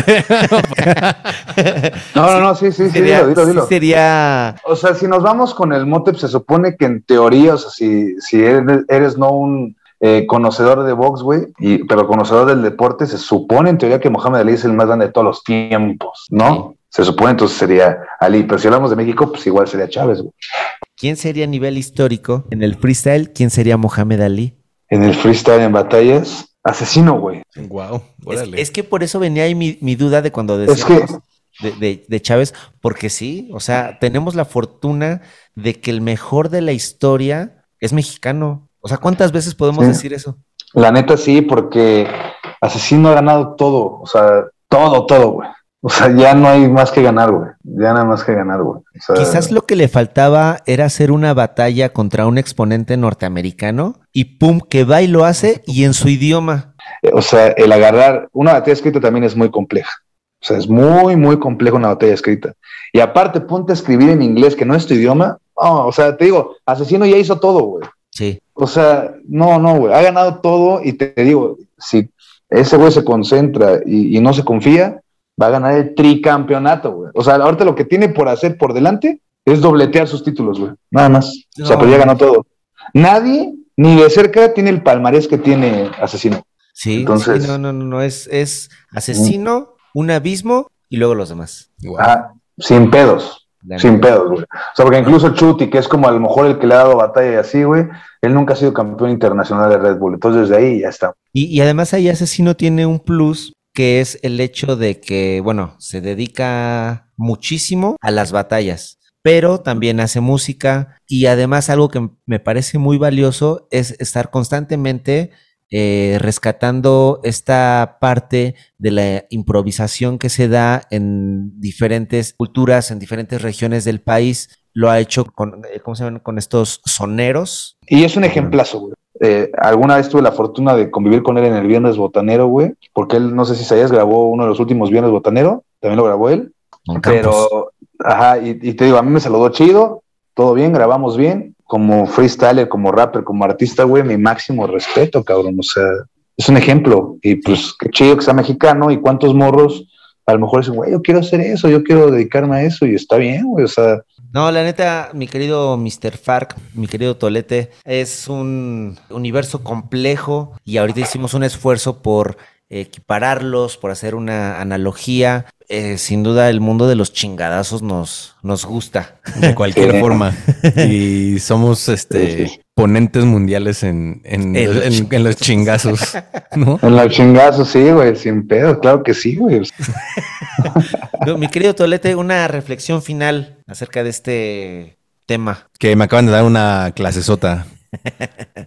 No, no, no, sí, sí, sí, Sería- dilo, dilo, dilo. sí sería O sea, si nos vamos con el mote, pues, se supone que en teoría, o sea, si, si eres, eres no un eh, conocedor de box, güey, y- pero conocedor del deporte, se supone en teoría que Mohamed Ali es el más grande de todos los tiempos, ¿no? Se supone entonces sería Ali, pero si hablamos de México, pues igual sería Chávez, güey. ¿Quién sería a nivel histórico en el freestyle? ¿Quién sería Mohamed Ali? En el freestyle, en batallas, asesino, güey. Wow, Es, es que por eso venía ahí mi, mi duda de cuando Es decíamos de, de- de Chávez, porque sí, o sea, tenemos la fortuna de que el mejor de la historia es mexicano. O sea, ¿cuántas veces podemos Sí. decir eso? La neta sí, porque Asesino ha ganado todo, o sea, todo, todo, güey. O sea, ya no hay más que ganar, güey. Ya nada más que ganar, güey. O sea, Quizás lo que le faltaba era hacer una batalla contra un exponente norteamericano y pum, que va y lo hace y en su idioma. O sea, el agarrar una batalla escrita también es muy compleja. O sea, es muy, muy complejo una batalla escrita. Y aparte, ponte a escribir en inglés, que no es tu idioma. O sea, te digo, Asesino ya hizo todo, güey. Sí. O sea, no, no, güey. Ha ganado todo y te digo, si ese güey se concentra y, y no se confía, va a ganar el tricampeonato, güey. O sea, ahorita lo que tiene por hacer por delante es dobletear sus títulos, güey. Nada más. O sea, pero ya ganó todo. Nadie, ni de cerca, tiene el palmarés que tiene Asesino. Sí, Entonces- sí, no, no, no, no, es, es asesino, un abismo y luego los demás. Ajá, sin pedos. La Sin pedos, güey. O sea, porque incluso Chuti, que es como a lo mejor el que le ha dado batalla y así, güey, él nunca ha sido campeón internacional de Red Bull. Entonces, desde ahí ya está. Y, y además ahí Asesino tiene un plus que es el hecho de que, bueno, se dedica muchísimo a las batallas, pero también hace música y además algo que me parece muy valioso es estar constantemente eh, rescatando esta parte de la improvisación que se da en diferentes culturas, en diferentes regiones del país. Lo ha hecho con, eh, ¿cómo se llaman? Con estos soneros. Y es un ejemplazo, güey. Eh, alguna vez tuve la fortuna de convivir con él en el Viernes Botanero, güey, porque él, no sé si sabías, grabó uno de los últimos Viernes Botanero, también lo grabó él. Pero, ajá, y, y te digo, a mí me saludó chido, todo bien, grabamos bien. Como freestyler, como rapper, como artista, güey, mi máximo respeto, cabrón. O sea, es un ejemplo. Y pues, qué chido que sea mexicano y cuántos morros a lo mejor dicen, güey, yo quiero hacer eso, yo quiero dedicarme a eso y está bien, güey. O sea, No, la neta, mi querido Mr. Fark, mi querido Tolete, es un universo complejo y ahorita hicimos un esfuerzo por equipararlos, por hacer una analogía. Eh, sin duda el mundo de los chingadazos nos, nos gusta. De cualquier [laughs] Sí. forma. Y somos este ponentes mundiales en, en, En los en- en los chingazos. ¿no? [laughs] en los chingazos, sí, güey, sin pedo, claro que sí, güey. [laughs] No, mi querido Tolete, una reflexión final acerca de este tema. Que me acaban de dar una clasesota.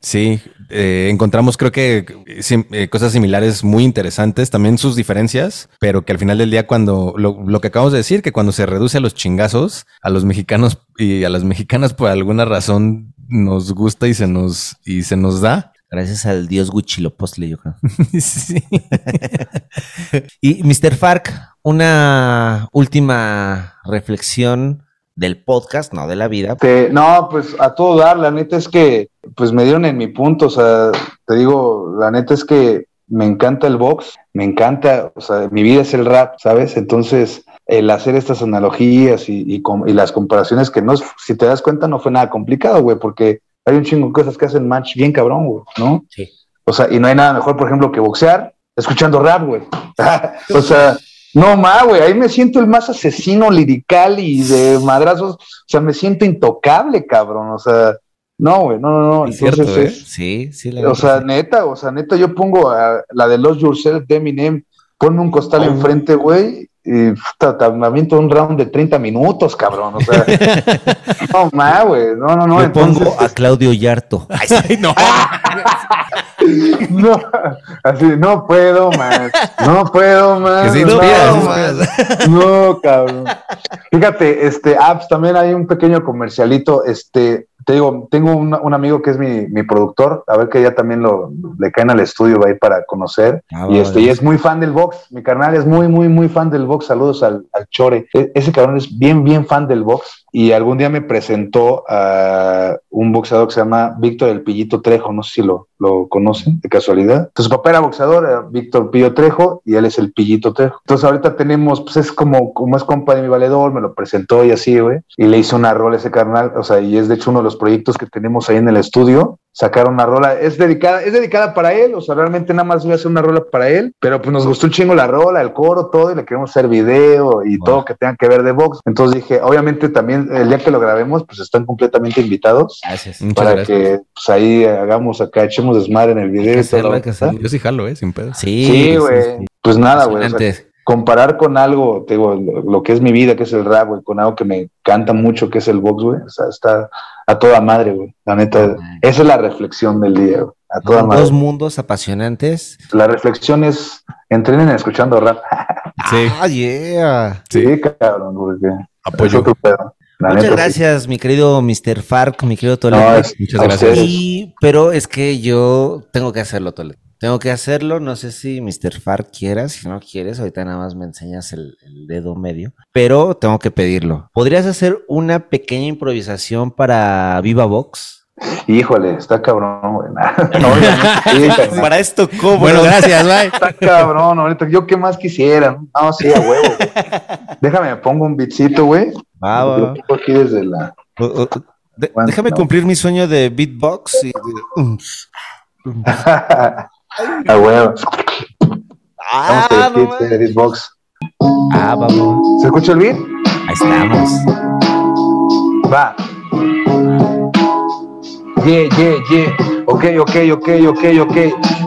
Sí, eh, encontramos creo que sim- eh, cosas similares muy interesantes, también sus diferencias, pero que al final del día cuando lo, lo que acabamos de decir, que cuando se reduce a los chingazos, a los mexicanos y a las mexicanas por alguna razón nos gusta y se nos, y se nos da. Gracias al dios Huichilopochtli, yo creo. [laughs] Sí. [laughs] Y Mr. Fark, una última reflexión del podcast, no de la vida. No, pues a todo dar, la neta es que, pues me dieron en mi punto, o sea, te digo, la neta es que me encanta el box, me encanta, o sea, mi vida es el rap, ¿sabes? Entonces, el hacer estas analogías y, y las comparaciones que no, es- si te das cuenta, no fue nada complicado, güey, porque hay un chingo de cosas que hacen match bien cabrón, güey, ¿no? Sí. O sea, y no hay nada mejor, por ejemplo, que boxear escuchando rap, güey. [laughs] o sea, no más, güey, ahí me siento el más asesino lirical y de madrazos, o sea, me siento intocable, cabrón, o sea, no, güey, no, no, no. Es cierto, ¿eh? es- Sí, sí, la o sea, neta, o sea, neta, yo pongo a la de Lost Yourself de Eminem, ponme un costal Oh. enfrente, güey, y puta, te me aviento un round de 30 minutos, cabrón. O sea, [laughs] no más, güey. No, no, no. Entonces, pongo a Claudio Yarto. [laughs] Ay, sí. Ay, no. [laughs] no, así, no puedo más. No puedo más. No, se más. No, cabrón. Fíjate, este, apps, también hay un pequeño comercialito, este, te digo, tengo un, un amigo que es mi, mi, productor, a ver que ya también lo, le caen al estudio va ahí para conocer, ah, y este, y es muy fan del box, mi carnal es muy, muy, muy fan del box, saludos al, al Chore, e, ese cabrón es bien, bien fan del box, y algún día me presentó a un boxeador que se llama Víctor El Pillito Trejo, no sé si lo, lo conocen de casualidad. Entonces, su papá era boxeador, Víctor Pillo Trejo, y él es el Pillito Trejo. Entonces, ahorita tenemos, pues es como, como es compa de mi valedor, me lo presentó y así, güey, y le hice una rola a ese carnal, o sea, y es de hecho uno de los proyectos que tenemos ahí en el estudio, sacar una rola, es dedicada, es dedicada para él, o sea, realmente nada más voy a hacer una rola para él, pero pues nos gustó un chingo la rola, el coro, todo, y le queremos hacer video y wow. todo que tenga que ver de box. Entonces dije, obviamente también el día que lo grabemos, pues están completamente invitados. Gracias. Para gracias. que pues ahí hagamos acá, echemos desmadre en el video. y todo. Yo sí jalo, eh, sin pedo. Sí, güey. Sí, sí. Pues nada, güey. O sea, comparar con algo, te digo, lo, lo, que es mi vida, que es el rap, güey, con algo que me encanta mucho, que es el box, güey. O sea, está a toda madre, güey. La neta, oh, esa es la reflexión del día, güey. A toda Dos madre. Dos mundos apasionantes. La reflexión es, entrenen escuchando rap. [laughs] sí. Ah, yeah. Sí, sí cabrón, porque Apoyo. Es pedo. La muchas neta, gracias, sí. mi querido Mr. Fark, mi querido Toledo. No, muchas gracias. Y, pero es que yo tengo que hacerlo, Toledo. Tengo que hacerlo, no sé si Mr. Fark quiera, si no quieres, ahorita nada más me enseñas el, el, dedo medio, pero tengo que pedirlo. ¿Podrías hacer una pequeña improvisación para Viva Box? Híjole, está cabrón, güey. [laughs] sí, [laughs] para esto, ¿cómo? Bueno, gracias, bye. Está cabrón, ahorita. Yo qué más quisiera. No, sí, a huevo. [laughs] Déjame, me pongo un bitcito, güey. Ah, va. Yo pongo aquí desde la. Uh, uh, de, déjame no. cumplir mi sueño de beatbox y de... A huevo. Ah, vamos no, de beatbox. Ah, vamos. ¿Se escucha el beat? Ahí estamos. Va. Yeah, yeah, yeah. Ok, ok, ok, ok, ok.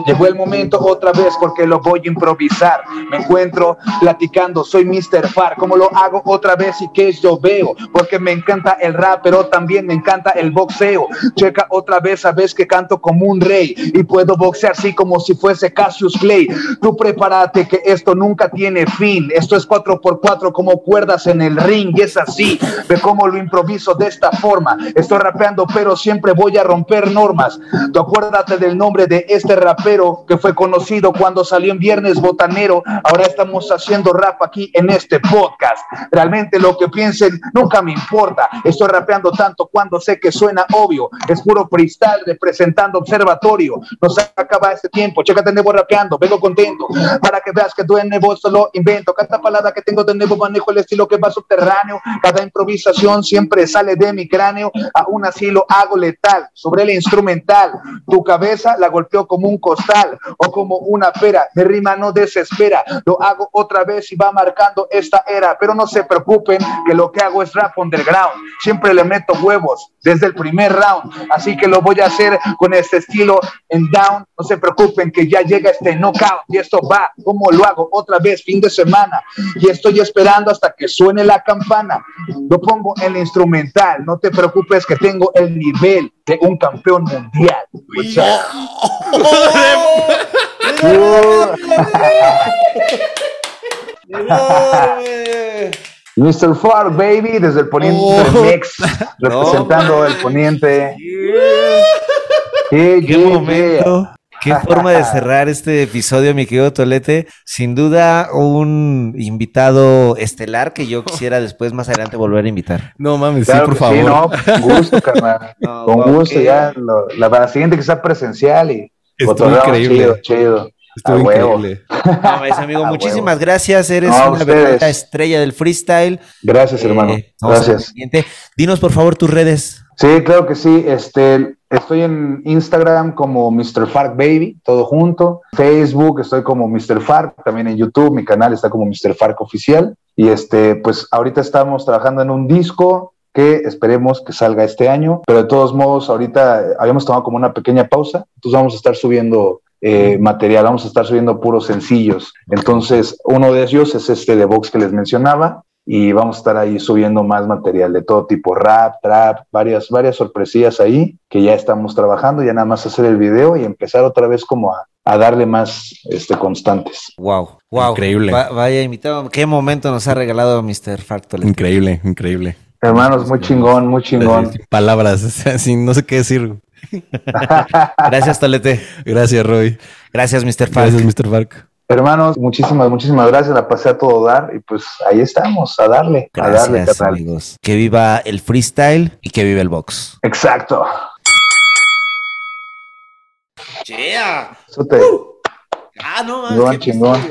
Llegó el momento otra vez porque lo voy a improvisar. Me encuentro platicando, soy Mr. Far. ¿Cómo lo hago otra vez y qué yo veo? Porque me encanta el rap, pero también me encanta el boxeo. Checa otra vez, sabes que canto como un rey y puedo boxear así como si fuese Cassius Clay. Tú prepárate que esto nunca tiene fin. Esto es 4x4 como cuerdas en el ring y es así. Ve cómo lo improviso de esta forma. Estoy rapeando, pero siempre voy a romper normas. Tú acuérdate del nombre de este rapero que fue conocido cuando salió en Viernes Botanero. Ahora estamos haciendo rap aquí en este podcast. Realmente lo que piensen nunca me importa. Estoy rapeando tanto cuando sé que suena obvio. Es puro freestyle representando observatorio. No se acaba este tiempo. Chécate nuevo rapeando. Vengo contento para que veas que tú en solo invento. Cada palabra que tengo de nuevo manejo el estilo que va subterráneo. Cada improvisación siempre sale de mi cráneo. Aún así lo hago letal sobre el instrumental. Tu cabeza la golpeó como un costal o como una pera. Mi rima no desespera. Lo hago otra vez y va marcando esta era. Pero no se preocupen que lo que hago es rap underground. Siempre le meto huevos desde el primer round. Así que lo voy a hacer con este estilo en down. No se preocupen que ya llega este knockout. Y esto va como lo hago otra vez fin de semana. Y estoy esperando hasta que suene la campana. Lo pongo en el instrumental. No te preocupes que tengo el nivel de un campeón mundial. O sea, Mr. Far Baby desde el poniente Oh. Mix, [laughs] representando No, el poniente. Yeah. Yeah, Qué yeah. momento. Qué forma de cerrar este episodio, mi querido Tolete. Sin duda, un invitado estelar que yo quisiera después, más adelante, volver a invitar. No mames, Claro sí, por favor. Sí, no, con [laughs] gusto, carnal. [laughs] No, con wow, gusto, qué- ya. lo- la, la siguiente que sea presencial y Estuvo increíble. Chido, chido. Estuvo increíble. [laughs] No, mames, amigo, A muchísimas gracias. Eres No, una verdadera estrella del freestyle. Gracias, hermano. Eh, a Gracias. Dinos, por favor, tus redes. Sí, claro que sí. Este, estoy en Instagram como Mr. Fark Baby, todo junto. Facebook estoy como Mr. Fark, también en YouTube, mi canal está como Mr. Fark Oficial. Y este, pues ahorita estamos trabajando en un disco que esperemos que salga este año, pero de todos modos ahorita habíamos tomado como una pequeña pausa, entonces vamos a estar subiendo eh, material, vamos a estar subiendo puros sencillos. Entonces, uno de ellos es este de box que les mencionaba y vamos a estar ahí subiendo más material de todo tipo, rap, trap, varias, varias sorpresillas ahí que ya estamos trabajando, ya nada más hacer el video y empezar otra vez como a, a darle más este, constantes. Wow, wow. Increíble. Va- vaya invitado. ¿Qué momento nos ha regalado Mr. Factor? Increíble, increíble. Hermanos, muy chingón, muy chingón. Sin Palabras, [laughs] sin- no sé qué decir. Gracias, Tolete. Gracias, Roy. Gracias, Mr. Fark. Gracias, Mr. Fark. Hermanos, muchísimas, muchísimas gracias. La pasé a todo dar y pues ahí estamos, a darle, a darle, Gracias, carnal. amigos. Que viva el freestyle y que viva el box. Exacto. Yeah. Eso te- Ah, no, Chingón, chingón.